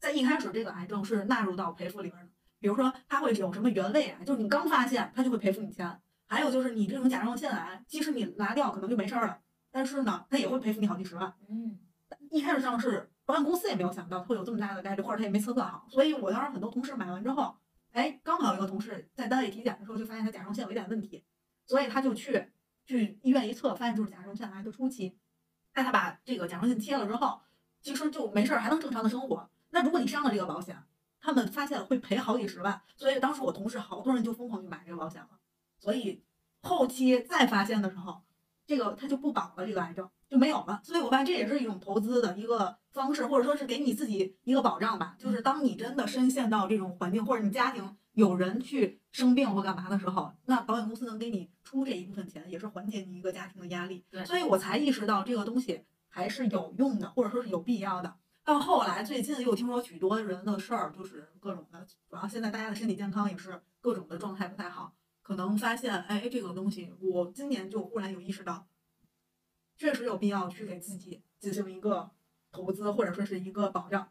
在一开始这个癌症是纳入到赔付里边的。比如说它会有什么原位癌，就是你刚发现它就会赔付你钱。还有就是你这种甲状腺癌，即使你拿掉可能就没事儿了，但是呢，它也会赔付你好几十万。嗯一开始上市，保险公司也没有想到会有这么大的概率，或者他也没测算好。所以我当时很多同事买完之后，哎，刚好有一个同事在单位体检的时候就发现他甲状腺有一点问题，所以他就去去医院一测，发现就是甲状腺癌的初期。那他把这个甲状腺切了之后，其实就没事儿，还能正常的生活。那如果你上了这个保险，他们发现会赔好几十万，所以当时我同事好多人就疯狂去买这个保险了。所以后期再发现的时候，这个他就不保了，这个癌症就没有了。所以我发现这也是一种投资的一个方式，或者说是给你自己一个保障吧。就是当你真的深陷到这种环境，或者你家庭有人去生病或干嘛的时候，那保险公司能给你出这一部分钱，也是缓解你一个家庭的压力。对所以我才意识到这个东西还是有用的，或者说是有必要的。到后来，最近又听说许多人的事儿，就是各种的，主要现在大家的身体健康也是各种的状态不太好，可能发现，哎，这个东西，我今年就忽然有意识到，确实有必要去给自己进行一个投资，或者说是一个保障。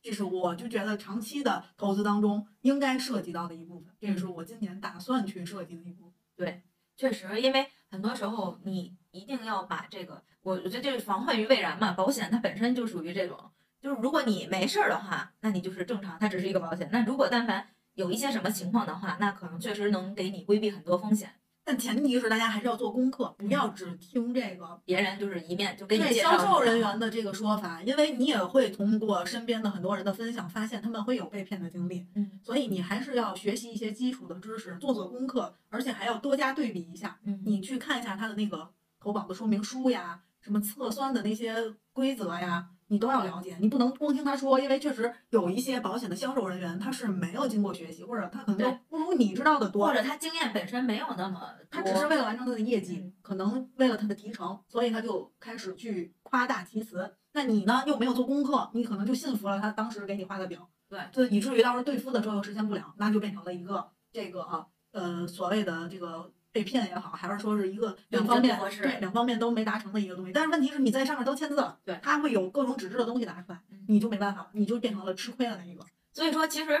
这是我就觉得长期的投资当中应该涉及到的一部分，这也是我今年打算去涉及的一部分。对确实，因为很多时候你一定要把这个，我我觉得这是防患于未然嘛。保险它本身就属于这种，就是如果你没事儿的话，那你就是正常，它只是一个保险。那如果但凡有一些什么情况的话，那可能确实能给你规避很多风险。但前提是大家还是要做功课，不要只听这个别人就是一面就给你销售人员的这个说法，因为你也会通过身边的很多人的分享，发现他们会有被骗的经历，嗯。所以你还是要学习一些基础的知识，做做功课，而且还要多加对比一下。嗯。你去看一下他的那个投保的说明书呀，什么测算的那些规则呀，你都要了解。你不能光听他说，因为确实有一些保险的销售人员他是没有经过学习，或者他可能不如你知道的多或，者他经验本身没有那么他，只是为了完成他的业绩嗯，可能为了他的提成，所以他就开始去夸大其词。那你呢，又没有做功课，你可能就信服了他当时给你画的饼，对就以至于到时候兑付的时候又实现不了，那就变成了一个这个啊呃所谓的这个被骗也好，还是说是一个两方面合适对两方面都没达成的一个东西。但是问题是你在上面都签字了，对他会有各种纸质的东西拿出来嗯，你就没办法，你就变成了吃亏的那一个。所以说，其实，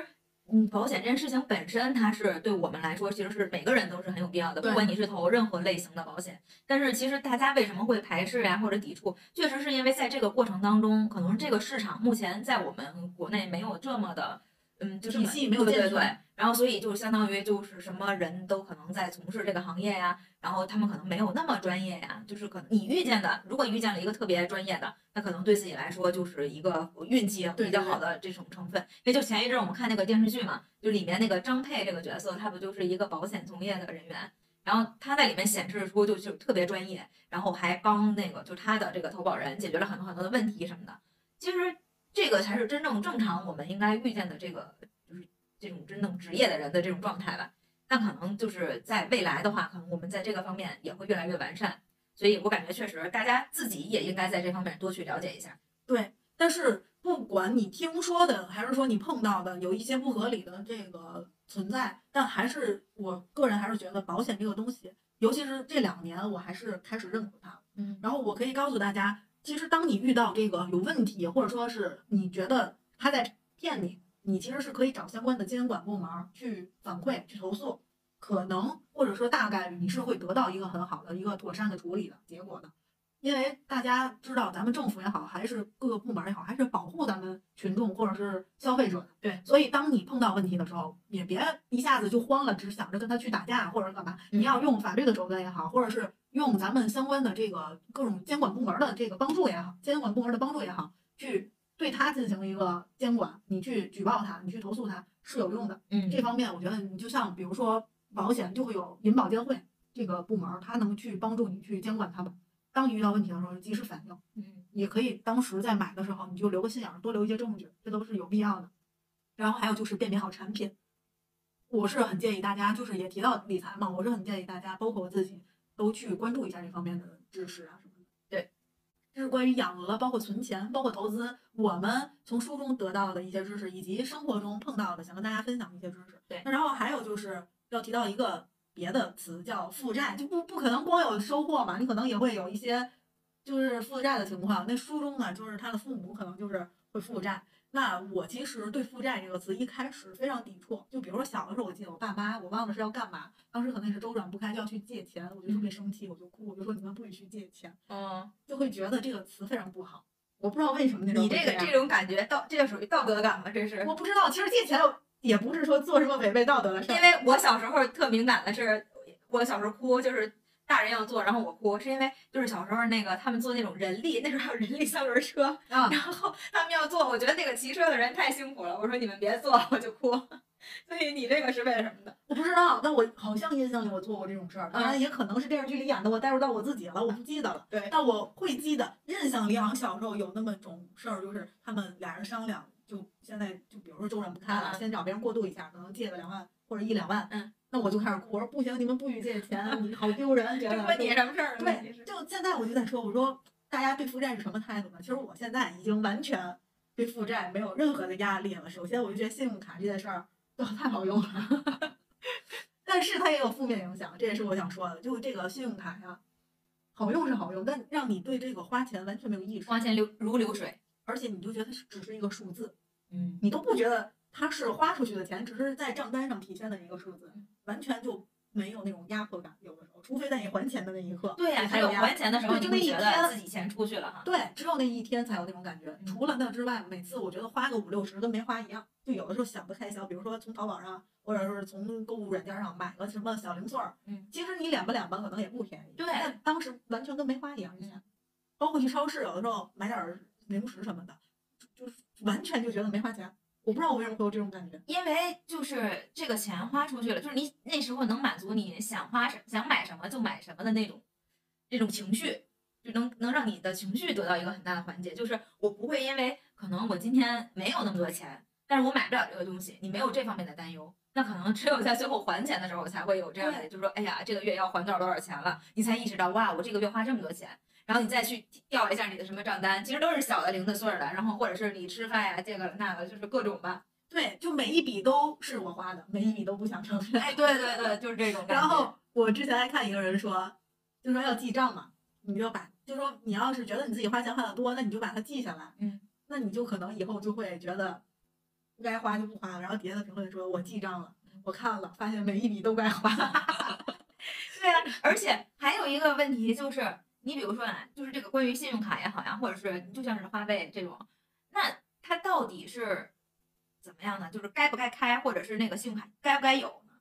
嗯，保险这件事情本身，它是对我们来说，其实是每个人都是很有必要的，不管你是投任何类型的保险。但是，其实大家为什么会排斥呀、或者抵触，确实是因为在这个过程当中，可能这个市场目前在我们国内没有这么的，嗯，就这么体系没有对对对。然后，所以就相当于就是什么人都可能在从事这个行业呀，然后他们可能没有那么专业呀，就是可能你遇见的，如果遇见了一个特别专业的，那可能对自己来说就是一个运气比较好的这种成分。因为就前一阵我们看那个电视剧嘛，就里面那个张佩这个角色，他不就是一个保险从业的人员，然后他在里面显示出就就特别专业，然后还帮那个就他的这个投保人解决了很多很多的问题什么的。其实这个才是真正正常我们应该遇见的这个就是这种真正职业的人的这种状态吧。那可能就是在未来的话，可能我们在这个方面也会越来越完善。所以我感觉确实大家自己也应该在这方面多去了解一下。对，但是不管你听说的，还是说你碰到的有一些不合理的这个存在，但还是我个人还是觉得保险这个东西，尤其是这两年，我还是开始认可它。嗯然后我可以告诉大家，其实当你遇到这个有问题，或者说是你觉得他在骗你，你其实是可以找相关的监管部门儿去反馈、去投诉，可能或者说大概率你是会得到一个很好的一个妥善的处理的结果的。因为大家知道，咱们政府也好，还是各个部门儿也好，还是保护咱们群众或者是消费者的。对，所以当你碰到问题的时候，也别一下子就慌了，只想着跟他去打架或者干嘛。嗯你要用法律的手段也好，或者是用咱们相关的这个各种监管部门的这个帮助也好，监管部门的帮助也好，去对他进行一个监管。你去举报他，你去投诉他是有用的。嗯这方面，我觉得你就像比如说保险，就会有银保监会这个部门儿，它能去帮助你去监管他们。当你遇到问题的时候，及时反应，嗯也可以当时在买的时候你就留个心眼儿，多留一些证据，这都是有必要的。然后还有就是辨别好产品，我是很建议大家，就是也提到理财嘛，我是很建议大家，包括我自己，都去关注一下这方面的知识啊什么就是是关于养鹅，包括存钱，包括投资，我们从书中得到的一些知识，以及生活中碰到的，想跟大家分享的一些知识。对那然后还有就是要提到一个别的词，叫负债，就不不可能光有收获嘛，你可能也会有一些就是负债的情况。那书中呢，就是他的父母可能就是会负债。那我其实对负债这个词一开始非常抵触，就比如说小的时候，我记得我爸妈，我忘了是要干嘛，当时可能也是周转不开，就要去借钱，我就特别生气，我就哭，我就说你们不许去借钱，嗯，就会觉得这个词非常不好。我不知道为什么那种你这个这种感觉道，这就属于道德感吗？这是我不知道，其实借钱也不是说做什么违背道德的事儿，因为我小时候特敏感的是，我小时候哭就是大人要坐，然后我哭，是因为就是小时候那个他们坐那种人力，那时候还有人力三轮车，啊，然后他们要坐，我觉得那个骑车的人太辛苦了，我说你们别坐，我就哭。所以你这个是为了什么的？我不知道，但我好像印象里我做过这种事儿，当然也可能是电视剧里演的，我带入到我自己了，我不记得了。对但我会记得，印象里好像小时候有那么种事儿，就是他们俩人商量，就现在就比如说周转不开了，先找别人过渡一下，可能借个两万或者一两万，嗯，那我就开始哭，我说不行，你们不许借钱，(laughs) 你好丢人，觉得这关你什么事儿？对，就现在我就在说，我说大家对负债是什么态度呢？其实我现在已经完全对负债没有任何的压力了。首先，我就觉得信用卡这件事儿都太好用了，(laughs) 但是它也有负面影响，这也是我想说的。就这个信用卡呀，好用是好用，但让你对这个花钱完全没有意识，花钱流如流水。而且你就觉得它是只是一个数字，嗯，你都不觉得它是花出去的钱，只是在账单上体现的一个数字，完全就没有那种压迫感。有的时候，除非在你还钱的那一刻，对呀、你才有还有还钱的时候，对就那一天自己钱出去了哈。对，只有那一天才有那种感觉。嗯除了那之外，每次我觉得花个五六十跟没花一样。就有的时候想不开销，比如说从淘宝上，或者说是从购物软件上买个什么小零碎儿，嗯，其实你两吧两吧可能也不便宜，对但当时完全跟没花一样。嗯包括去超市，有的时候买点儿零食什么的，就就是完全就觉得没花钱。我不知道我为什么会有这种感觉。因为就是这个钱花出去了，就是你那时候能满足你想花什想买什么就买什么的那种这种情绪，就能能让你的情绪得到一个很大的缓解。就是我不会因为可能我今天没有那么多钱，但是我买不了这个东西，你没有这方面的担忧。那可能只有在最后还钱的时候，才会有这样的，就是说，哎呀，这个月要还多少多少钱了，你才意识到，哇，我这个月花这么多钱。然后你再去调一下你的什么账单，其实都是小的零的碎儿的，然后或者是你吃饭呀，这个那个，就是各种吧。对，就每一笔都是我花的，每一笔都不想承认。哎，对对对，就是这种 (laughs) 感觉。然后我之前还看一个人说，就说要记账嘛，你就把，就说你要是觉得你自己花钱花的多，那你就把它记下来，嗯，那你就可能以后就会觉得该花就不花了。然后底下的评论说我记账了，我看了，发现每一笔都该花。(laughs) 对啊，而且还有一个问题就是，你比如说啊，就是这个关于信用卡也好呀，或者是就像是花呗这种，那它到底是怎么样呢？就是该不该开，或者是那个信用卡该不该有呢？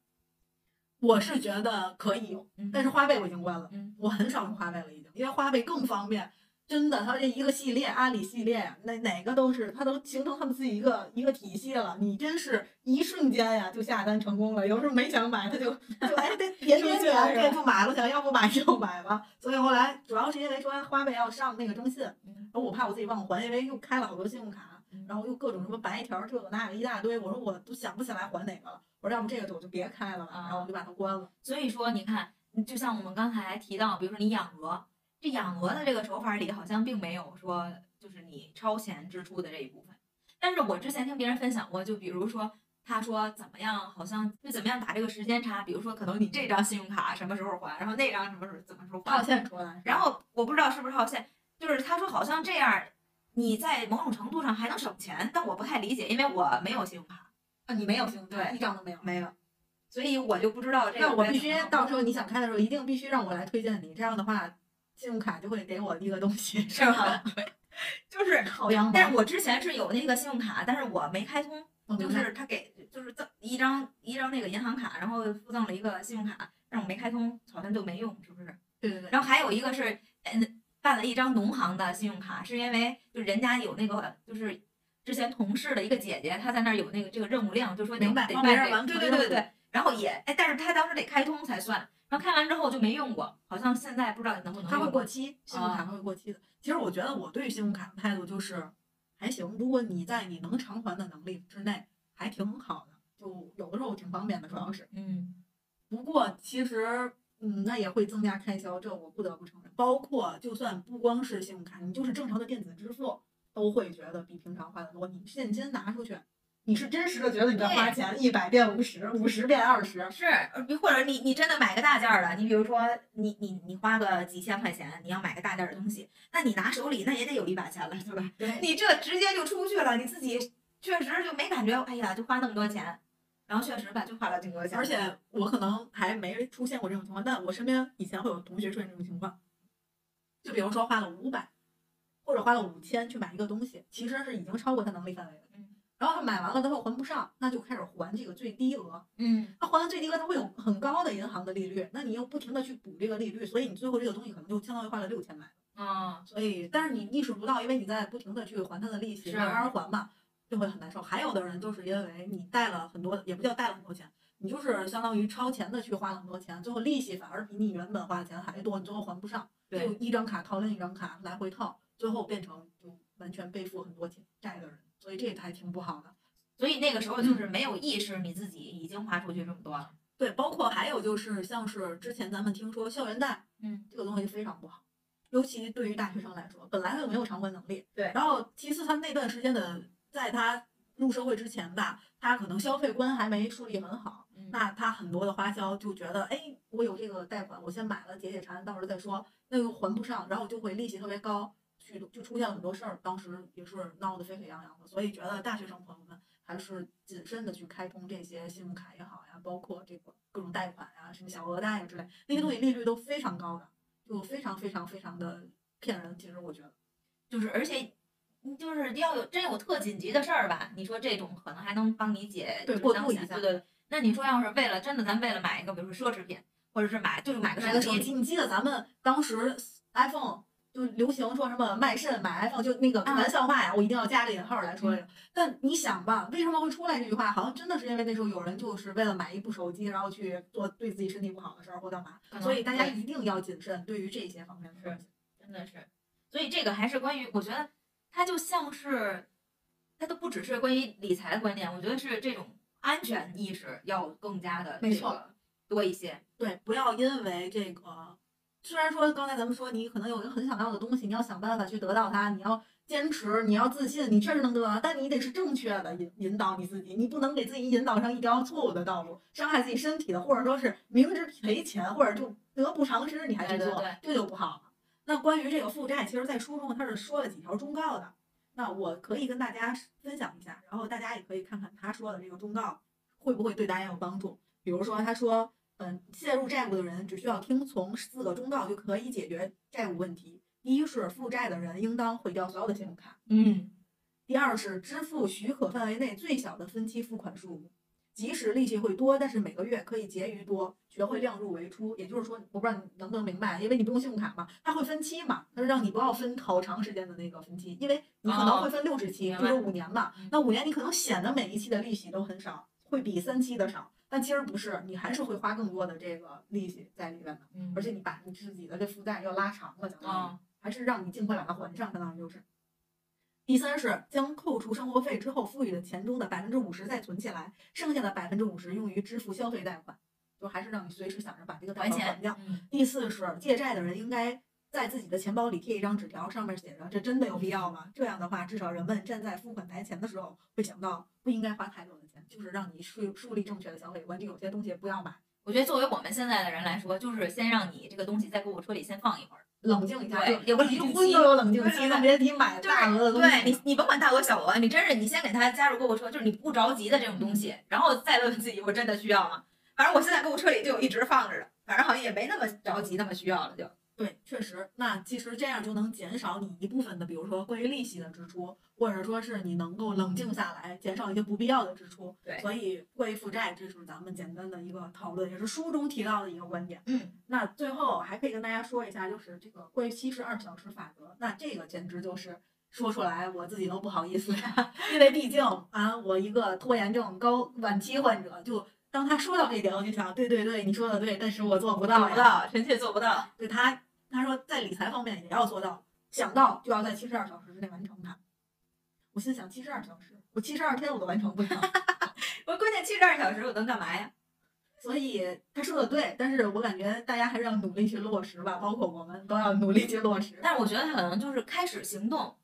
我是觉得可以有，嗯但是花呗我已经关了，嗯我很少用花呗了已经，因为花呗更方便。真的，它这一个系列，阿里系列，那哪个都是，它都形成他们自己一个一个体系了。你真是一瞬间呀就下单成功了，有时候没想买，他就 (laughs) 就哎得点点出去了点，是吧这就买了，想要不买就买吧。所以后来主要是因为说花呗要上那个征信，嗯然后我怕我自己忘还，因为又开了好多信用卡嗯，然后又各种什么白条这个那个一大堆，我说我都想不起来还哪个了。我说要不这个我就别开了吧，然后我就把它关了。所以说，你看，就像我们刚才提到，比如说你养鹅，这养鹅的这个手法里好像并没有说就是你超前支出的这一部分。但是我之前听别人分享过，就比如说他说怎么样，好像就怎么样打这个时间差，比如说可能你这张信用卡什么时候还，然后那张什么时候怎么时候还套还，现出来，然后我不知道是不是套现，就是他说好像这样你在某种程度上还能省钱，但我不太理解，因为我没有信用卡，啊，你没有信用卡，对一张都没有。没有，所以我就不知道这个那我必须到时候你想开的时候，一定必须让我来推荐你，这样的话，信用卡就会给我一个东西，是吧？就是好羊毛。但是我之前是有那个信用卡，但是我没开通，就是他给就是赠一张一张那个银行卡，然后附赠了一个信用卡，但是我没开通，好像就没用，是不是？对对对，然后还有一个是，嗯，办了一张农行的信用卡，是因为就人家有那个就是之前同事的一个姐姐，她在那儿有那个这个任务量，就说得得办这个，对对对对。然后也哎，但是她当时得开通才算，然后开完之后就没用过，好像现在不知道能不能它会。过期，信用卡会过期的。其实我觉得我对信用卡的态度就是还行，如果你在你能偿还的能力之内，还挺好的，就有的时候挺方便的，主要是。嗯不过其实嗯，那也会增加开销，这我不得不承认。包括就算不光是信用卡，你就是正常的电子支付，都会觉得比平常花的多。你现金拿出去，你是真实的觉得你在花钱，一百变五十，五十变二十，是，你或者你你真的买个大件儿的，你比如说你你你花个几千块钱，你要买个大件儿的东西，那你拿手里那也得有一把钱了，对吧？对，你这直接就出去了，你自己确实就没感觉，哎呀，就花那么多钱。然后确实吧，就花了挺多钱。而且我可能还没出现过这种情况，但我身边以前会有同学出现这种情况。就比如说花了五百，或者花了五千去买一个东西，其实是已经超过他能力范围了。嗯。然后他买完了，他又还不上，那就开始还这个最低额。嗯。他还完最低额，他会有很高的银行的利率，那你又不停的去补这个利率，所以你最后这个东西可能就相当于花了六千买的。嗯。所以，但是你意识不到，因为你在不停的去还他的利息，慢慢还嘛。就会很难受。还有的人就是因为你贷了很多，也不叫贷了很多钱，你就是相当于超前的去花了很多钱，最后利息反而比你原本花的钱还多，你最后还不上，就一张卡套另一张卡来回套，最后变成就完全背负很多钱债的人，所以这还挺不好的。所以那个时候就是没有意识你自己已经花出去这么多了。对，包括还有就是像是之前咱们听说校园贷，嗯，这个东西非常不好，尤其对于大学生来说，本来他就没有偿还能力，对，然后其次他那段时间的。在他入社会之前吧，他可能消费观还没树立很好，那他很多的花销就觉得，哎，我有这个贷款，我先买了解解馋，到时候再说，那又还不上，然后就会利息特别高，去就出现了很多事儿，当时也是闹得沸沸扬扬的。所以觉得大学生朋友们还是谨慎的去开通这些信用卡也好呀，包括这个各种贷款呀，什么小额贷呀之类，那些东西利率都非常高的，就非常非常非常的骗人。其实我觉得，就是而且。就是要有真有特紧急的事儿吧？你说这种可能还能帮你解对过渡一下，对对对。那你说要是为了真的，咱为了买一个，比如说奢侈品，或者是买就是买个手机，你记得咱们当时 iPhone 就流行说什么卖肾买 iPhone，就那个玩笑话呀，我一定要加个引号来说这个。但你想吧，为什么会出来这句话？好像真的是因为那时候有人就是为了买一部手机，然后去做对自己身体不好的事儿或干嘛，所以大家一定要谨慎对于这些方面的事情，真的是。所以这个还是关于，我觉得。它就像是，它都不只是关于理财的观念，我觉得是这种安全意识要更加的没错多一些。对，不要因为这个，虽然说刚才咱们说你可能有一个很想要的东西，你要想办法去得到它，你要坚持，你要自信，你确实能得到，但你得是正确的引引导你自己，你不能给自己引导上一条错误的道路，伤害自己身体的，或者说是明知赔钱或者就得不偿失你还去做，这就不好。那关于这个负债，其实，在书中他是说了几条忠告的。那我可以跟大家分享一下，然后大家也可以看看他说的这个忠告会不会对大家有帮助。比如说，他说，嗯，陷入债务的人只需要听从四个忠告就可以解决债务问题。第一是负债的人应当毁掉所有的信用卡。嗯。第二是支付许可范围内最小的分期付款数目。即使利息会多，但是每个月可以结余多，学会量入为出。也就是说，我不知道你能不能明白，因为你不用信用卡嘛，它会分期嘛，它是让你不要分好长时间的那个分期，因为你可能会分六十期，就是五年嘛。那五年你可能显得每一期的利息都很少，会比三期的少，但其实不是，你还是会花更多的这个利息在里面的。而且你把你自己的这负债要拉长了，相当于还是让你尽快把它还上，相当于就是。第三是将扣除生活费之后富裕的钱中的百分之五十再存起来，剩下的百分之五十用于支付消费贷款，就还是让你随时想着把这个贷款还掉。第四是借债的人应该在自己的钱包里贴一张纸条，上面写着“这真的有必要吗？”这样的话，至少人们站在付款台前的时候会想到不应该花太多就是让你树树立正确的消费观。就有些东西不要买。我觉得作为我们现在的人来说，就是先让你这个东西在购物车里先放一会儿。冷静一下，对，有个冷静期，都有冷静期，那别提买大额的东西。对你，你甭管大额小额，你真是你先给他加入购物车，就是你不着急的这种东西，然后再问问自己，我真的需要吗？反正我现在购物车里就有一直放着的，反正好像也没那么着急，那么需要了就。对，确实，那其实这样就能减少你一部分的，比如说关于利息的支出，或者说是你能够冷静下来，减少一些不必要的支出。对，所以关于负债，这是咱们简单的一个讨论，也是书中提到的一个观点。嗯，那最后还可以跟大家说一下，就是这个关于七十二小时法则，那这个简直就是说出来我自己都不好意思呀，(laughs) 因为毕竟啊，我一个拖延症高晚期患者，就当他说到这一点，我就想，对对对，你说的对，但是我做不到，做不到，臣妾做不到。对他。他说，在理财方面也要做到，想到就要在七十二小时之内完成它。我心想，七十二小时，我七十二天我都完成不了。(laughs) 我关键七十二小时我能干嘛呀？所以他说的对，但是我感觉大家还是要努力去落实吧，包括我们都要努力去落实。但是我觉得他可能就是开始行动，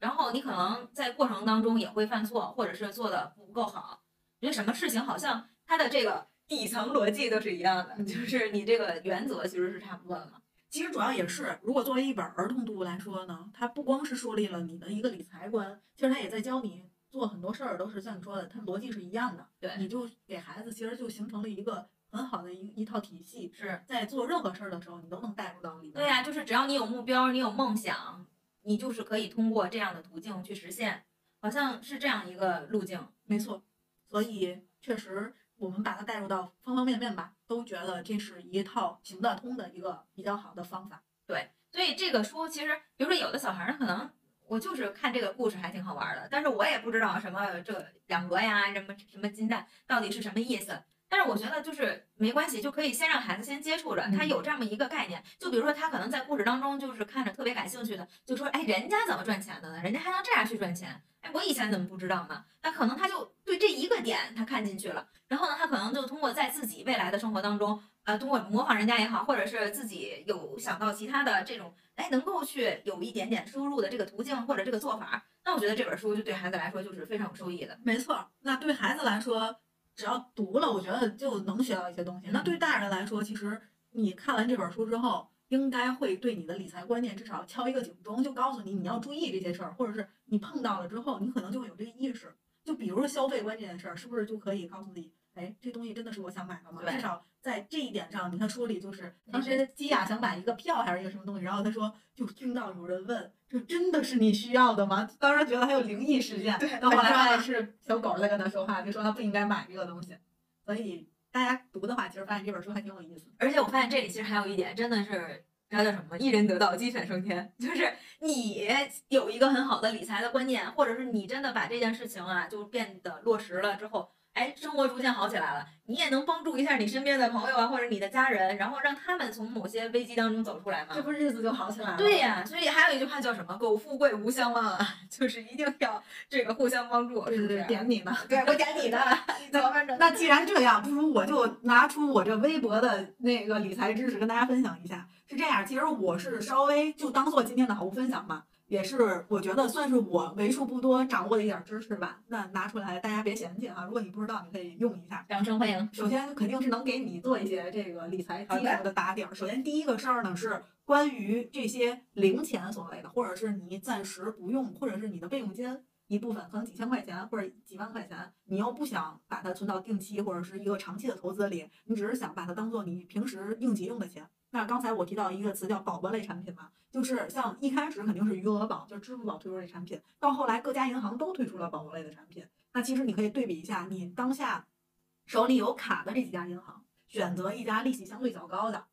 然后你可能在过程当中也会犯错，或者是做的不够好。因为什么事情好像它的这个底层逻辑都是一样的，就是你这个原则其实是差不多的嘛。其实主要也是，如果作为一本儿童读物来说呢，它不光是树立了你的一个理财观，其实它也在教你做很多事儿，都是像你说的，它逻辑是一样的。对，你就给孩子其实就形成了一个很好的一一套体系，是在做任何事儿的时候，你都能带入到里面。对呀、就是只要你有目标，你有梦想，你就是可以通过这样的途径去实现，好像是这样一个路径。没错，所以确实我们把它带入到方方面面吧，都觉得这是一套行得通的一个比较好的方法。对所以这个书其实，比如说有的小孩儿，可能我就是看这个故事还挺好玩的，但是我也不知道什么这两格呀，什么什么金蛋到底是什么意思。但是我觉得就是没关系，就可以先让孩子先接触着，他嗯有这么一个概念。就比如说他可能在故事当中就是看着特别感兴趣的，就说哎，人家怎么赚钱的呢？人家还能这样去赚钱？哎，我以前怎么不知道呢？那可能他就对这一个点他看进去了，然后呢，他可能就通过在自己未来的生活当中，呃，通过模仿人家也好，或者是自己有想到其他的这种，哎，能够去有一点点收入的这个途径或者这个做法，那我觉得这本书就对孩子来说就是非常有收益的。没错，那对孩子来说，只要读了，我觉得就能学到一些东西。那对大人来说，其实你看完这本书之后，应该会对你的理财观念至少敲一个警钟，就告诉你你要注意这些事儿，或者是你碰到了之后，你可能就会有这个意识。就比如说消费观这件事儿，是不是就可以告诉自己，哎，这东西真的是我想买的吗？至少在这一点上，你看书里就是当时基亚想买一个票还是一个什么东西，然后他说就听到有人问，这真的是你需要的吗？当时觉得还有灵异事件，到后来发现是小狗在跟他说话，就说他不应该买这个东西。所以大家读的话，其实发现这本书还挺有意思的。而且我发现这里其实还有一点，真的是知道叫什么？一人得道，鸡犬升天。就是你有一个很好的理财的观念，或者是你真的把这件事情啊，就变得落实了之后，哎，生活逐渐好起来了，你也能帮助一下你身边的朋友啊，或者你的家人，然后让他们从某些危机当中走出来嘛这。不日子就好起来了？对呀、所以还有一句话叫什么？苟富贵无相忘啊，(laughs) 就是一定要这个互相帮助，对对对，是不是？点你呢。对我点你的，(laughs) 怎么办着？那既然这样，不如我就拿出我这微薄的那个理财知识跟大家分享一下。是这样，其实我是稍微就当做今天的好物分享吧，也是我觉得算是我为数不多掌握的一点知识吧。那拿出来大家别嫌弃啊，如果你不知道，你可以用一下。掌声欢迎。首先肯定是能给你做一些这个理财基础的打底儿。首先第一个事儿呢是关于这些零钱所谓的，或者是你暂时不用，或者是你的备用金一部分，可能几千块钱或者几万块钱，你又不想把它存到定期或者是一个长期的投资里，你只是想把它当做你平时应急用的钱。那刚才我提到一个词叫宝宝类产品嘛，就是像一开始肯定是余额宝，就是支付宝推出这产品，到后来各家银行都推出了宝宝类的产品。那其实你可以对比一下，你当下手里有卡的这几家银行，选择一家利息相对较高的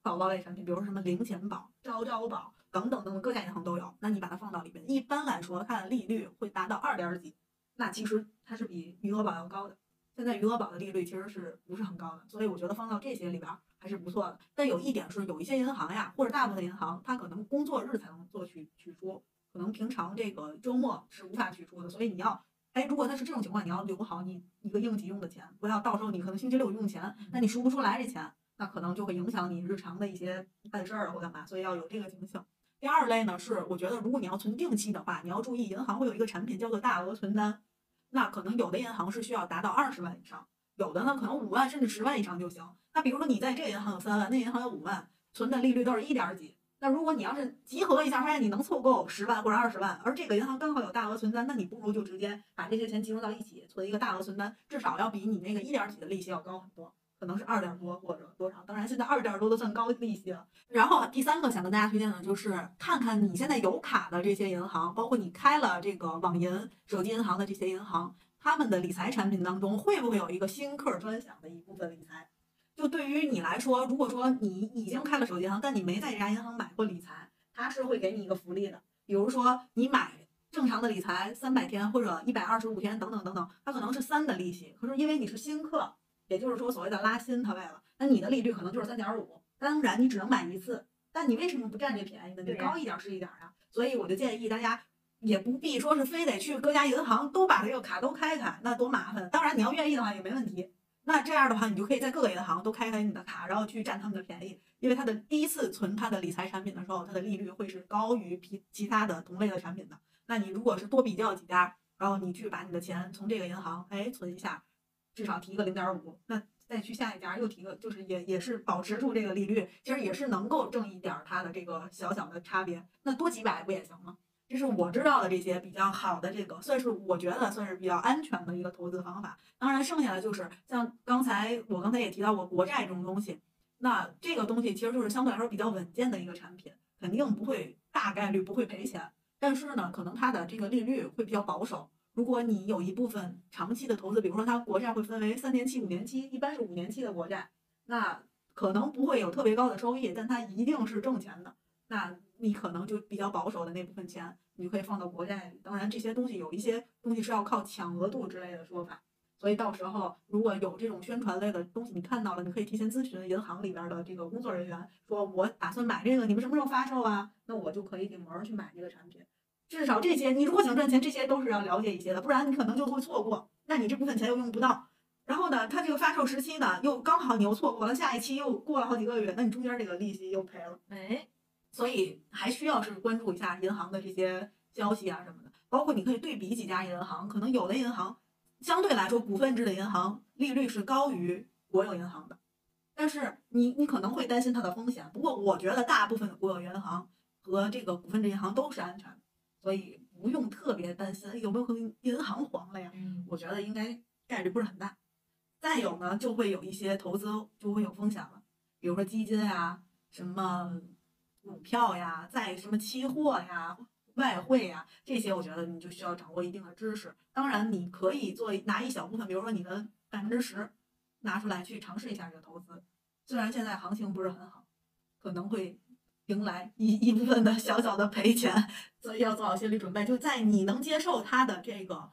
宝宝类产品，比如什么零钱宝、招招宝等等等等，各家银行都有。那你把它放到里边，一般来说它的利率会达到二点几，那其实它是比余额宝要高的。现在余额宝的利率其实是不是很高的，所以我觉得放到这些里边还是不错的。但有一点是，有一些银行呀，或者大部分银行，它可能工作日才能做取取出，可能平常这个周末是无法取出的，所以你要。哎，如果它是这种情况，你要留好你一个应急用的钱，不要到时候你可能星期六用钱，那你赎不出来这钱，那可能就会影响你日常的一些办事儿或干嘛，所以要有这个警醒。第二类呢是，我觉得如果你要存定期的话，你要注意，银行会有一个产品叫做大额存单，那可能有的银行是需要达到二十万以上，有的呢可能五万甚至十万以上就行。那比如说你在这个银行有三万，那银行有五万，存的利率都是一点几。那如果你要是集合一下，发现你能凑够十万或者二十万，而这个银行刚好有大额存单，那你不如就直接把这些钱集中到一起，存一个大额存单，至少要比你那个一点几的利息要高很多，可能是二点多或者多少。当然现在二点多都算高利息了。然后第三个想跟大家推荐的就是看看你现在有卡的这些银行，包括你开了这个网银、手机银行的这些银行，他们的理财产品当中会不会有一个新客专享的一部分理财？就对于你来说，如果说你已经开了手机银行，但你没在这家银行买过理财，它是会给你一个福利的。比如说你买正常的理财三百天或者一百二十五天等等等等，它可能是三的利息，可是因为你是新客，也就是说所谓的拉新它为了，那你的利率可能就是三点五，当然你只能买一次，但你为什么不占这便宜呢？你高一点儿是一点儿啊。所以我就建议大家。也不必说是非得去各家银行都把这个卡都开开，那多麻烦。当然你要愿意的话也没问题。那这样的话，你就可以在各个银行都开开你的卡，然后去占他们的便宜，因为他的第一次存他的理财产品的时候，它的利率会是高于其其他的同类的产品的。那你如果是多比较几家，然后你去把你的钱从这个银行哎存一下，至少提个零点五，那再去下一家又提个，就是也也是保持住这个利率，其实也是能够挣一点儿它的这个小小的差别。那多几百不也行吗？这是我知道的这些比较好的这个，算是我觉得算是比较安全的一个投资方法。当然，剩下的就是像刚才我刚才也提到过国债这种东西，那这个东西其实就是相对来说比较稳健的一个产品，肯定不会大概率不会赔钱。但是呢，可能它的这个利率会比较保守。如果你有一部分长期的投资，比如说它国债会分为三年期、五年期，一般是五年期的国债，那可能不会有特别高的收益，但它一定是挣钱的。那你可能就比较保守的那部分钱，你就可以放到国债里。当然，这些东西有一些东西是要靠抢额度之类的说法，所以到时候如果有这种宣传类的东西你看到了，你可以提前咨询银行里边的这个工作人员，说我打算买这个，你们什么时候发售啊？那我就可以给门儿去买这个产品。至少这些，你如果想赚钱，这些都是要了解一些的，不然你可能就会错过，那你这部分钱又用不到。然后呢，它这个发售时期呢，又刚好你又错过了，下一期又过了好几个月，那你中间这个利息又赔了。哎，所以还需要是关注一下银行的这些消息啊什么的，包括你可以对比几家银行，可能有的银行相对来说股份制的银行利率是高于国有银行的，但是你你可能会担心它的风险。不过我觉得大部分的国有银行和这个股份制银行都是安全的，所以不用特别担心哎有没有可能银行黄了呀。嗯，我觉得应该概率不是很大。再有呢，就会有一些投资就会有风险了，比如说基金啊、什么股票呀、再什么期货呀、外汇呀这些，我觉得你就需要掌握一定的知识。当然，你可以做拿一小部分，比如说你的百分之十拿出来去尝试一下这个投资。虽然现在行情不是很好，可能会迎来一一部分的小小的赔钱，所以要做好心理准备。就在你能接受它的这个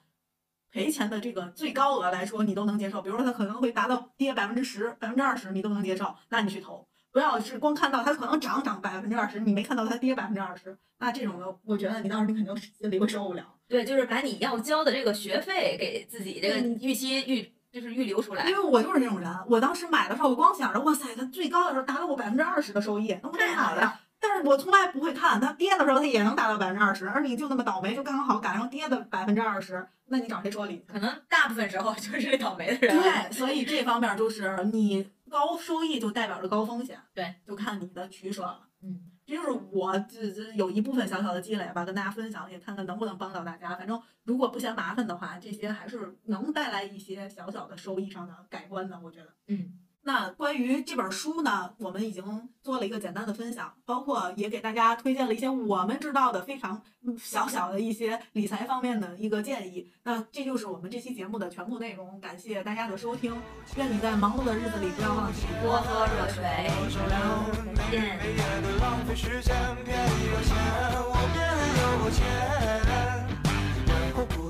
赔钱的这个最高额来说，你都能接受。比如说它可能会达到跌百分之十、百分之二十，你都能接受，那你去投。不要是光看到它可能涨涨百分之二十，你没看到它跌百分之二十，那这种的，我觉得你当时你肯定心里会受不了。对，就是把你要交的这个学费给自己这个嗯预期预就是预留出来因。为我就是那种人，我当时买的时候，我光想着哇塞，它最高的时候达到我百分之二十的收益，那我得太好了。但是我从来不会看它跌的时候，它也能达到百分之二十，而你就那么倒霉，就刚刚好赶上跌的百分之二十，那你找谁说理？可能大部分时候就是倒霉的人。对，所以这方面就是你高收益就代表着高风险，对，就看你的取舍了。嗯，这就是我这这有一部分小小的积累吧，跟大家分享，也看看能不能帮到大家。反正如果不嫌麻烦的话，这些还是能带来一些小小的收益上的改观的，我觉得。嗯，那关于这本书呢，我们已经做了一个简单的分享，包括也给大家推荐了一些我们知道的非常小小的一些理财方面的一个建议。那这就是我们这期节目的全部内容，感谢大家的收听。愿你在忙碌的日子里不要忘记多喝热水。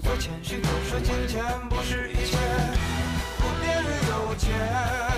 再见。不变有我钱。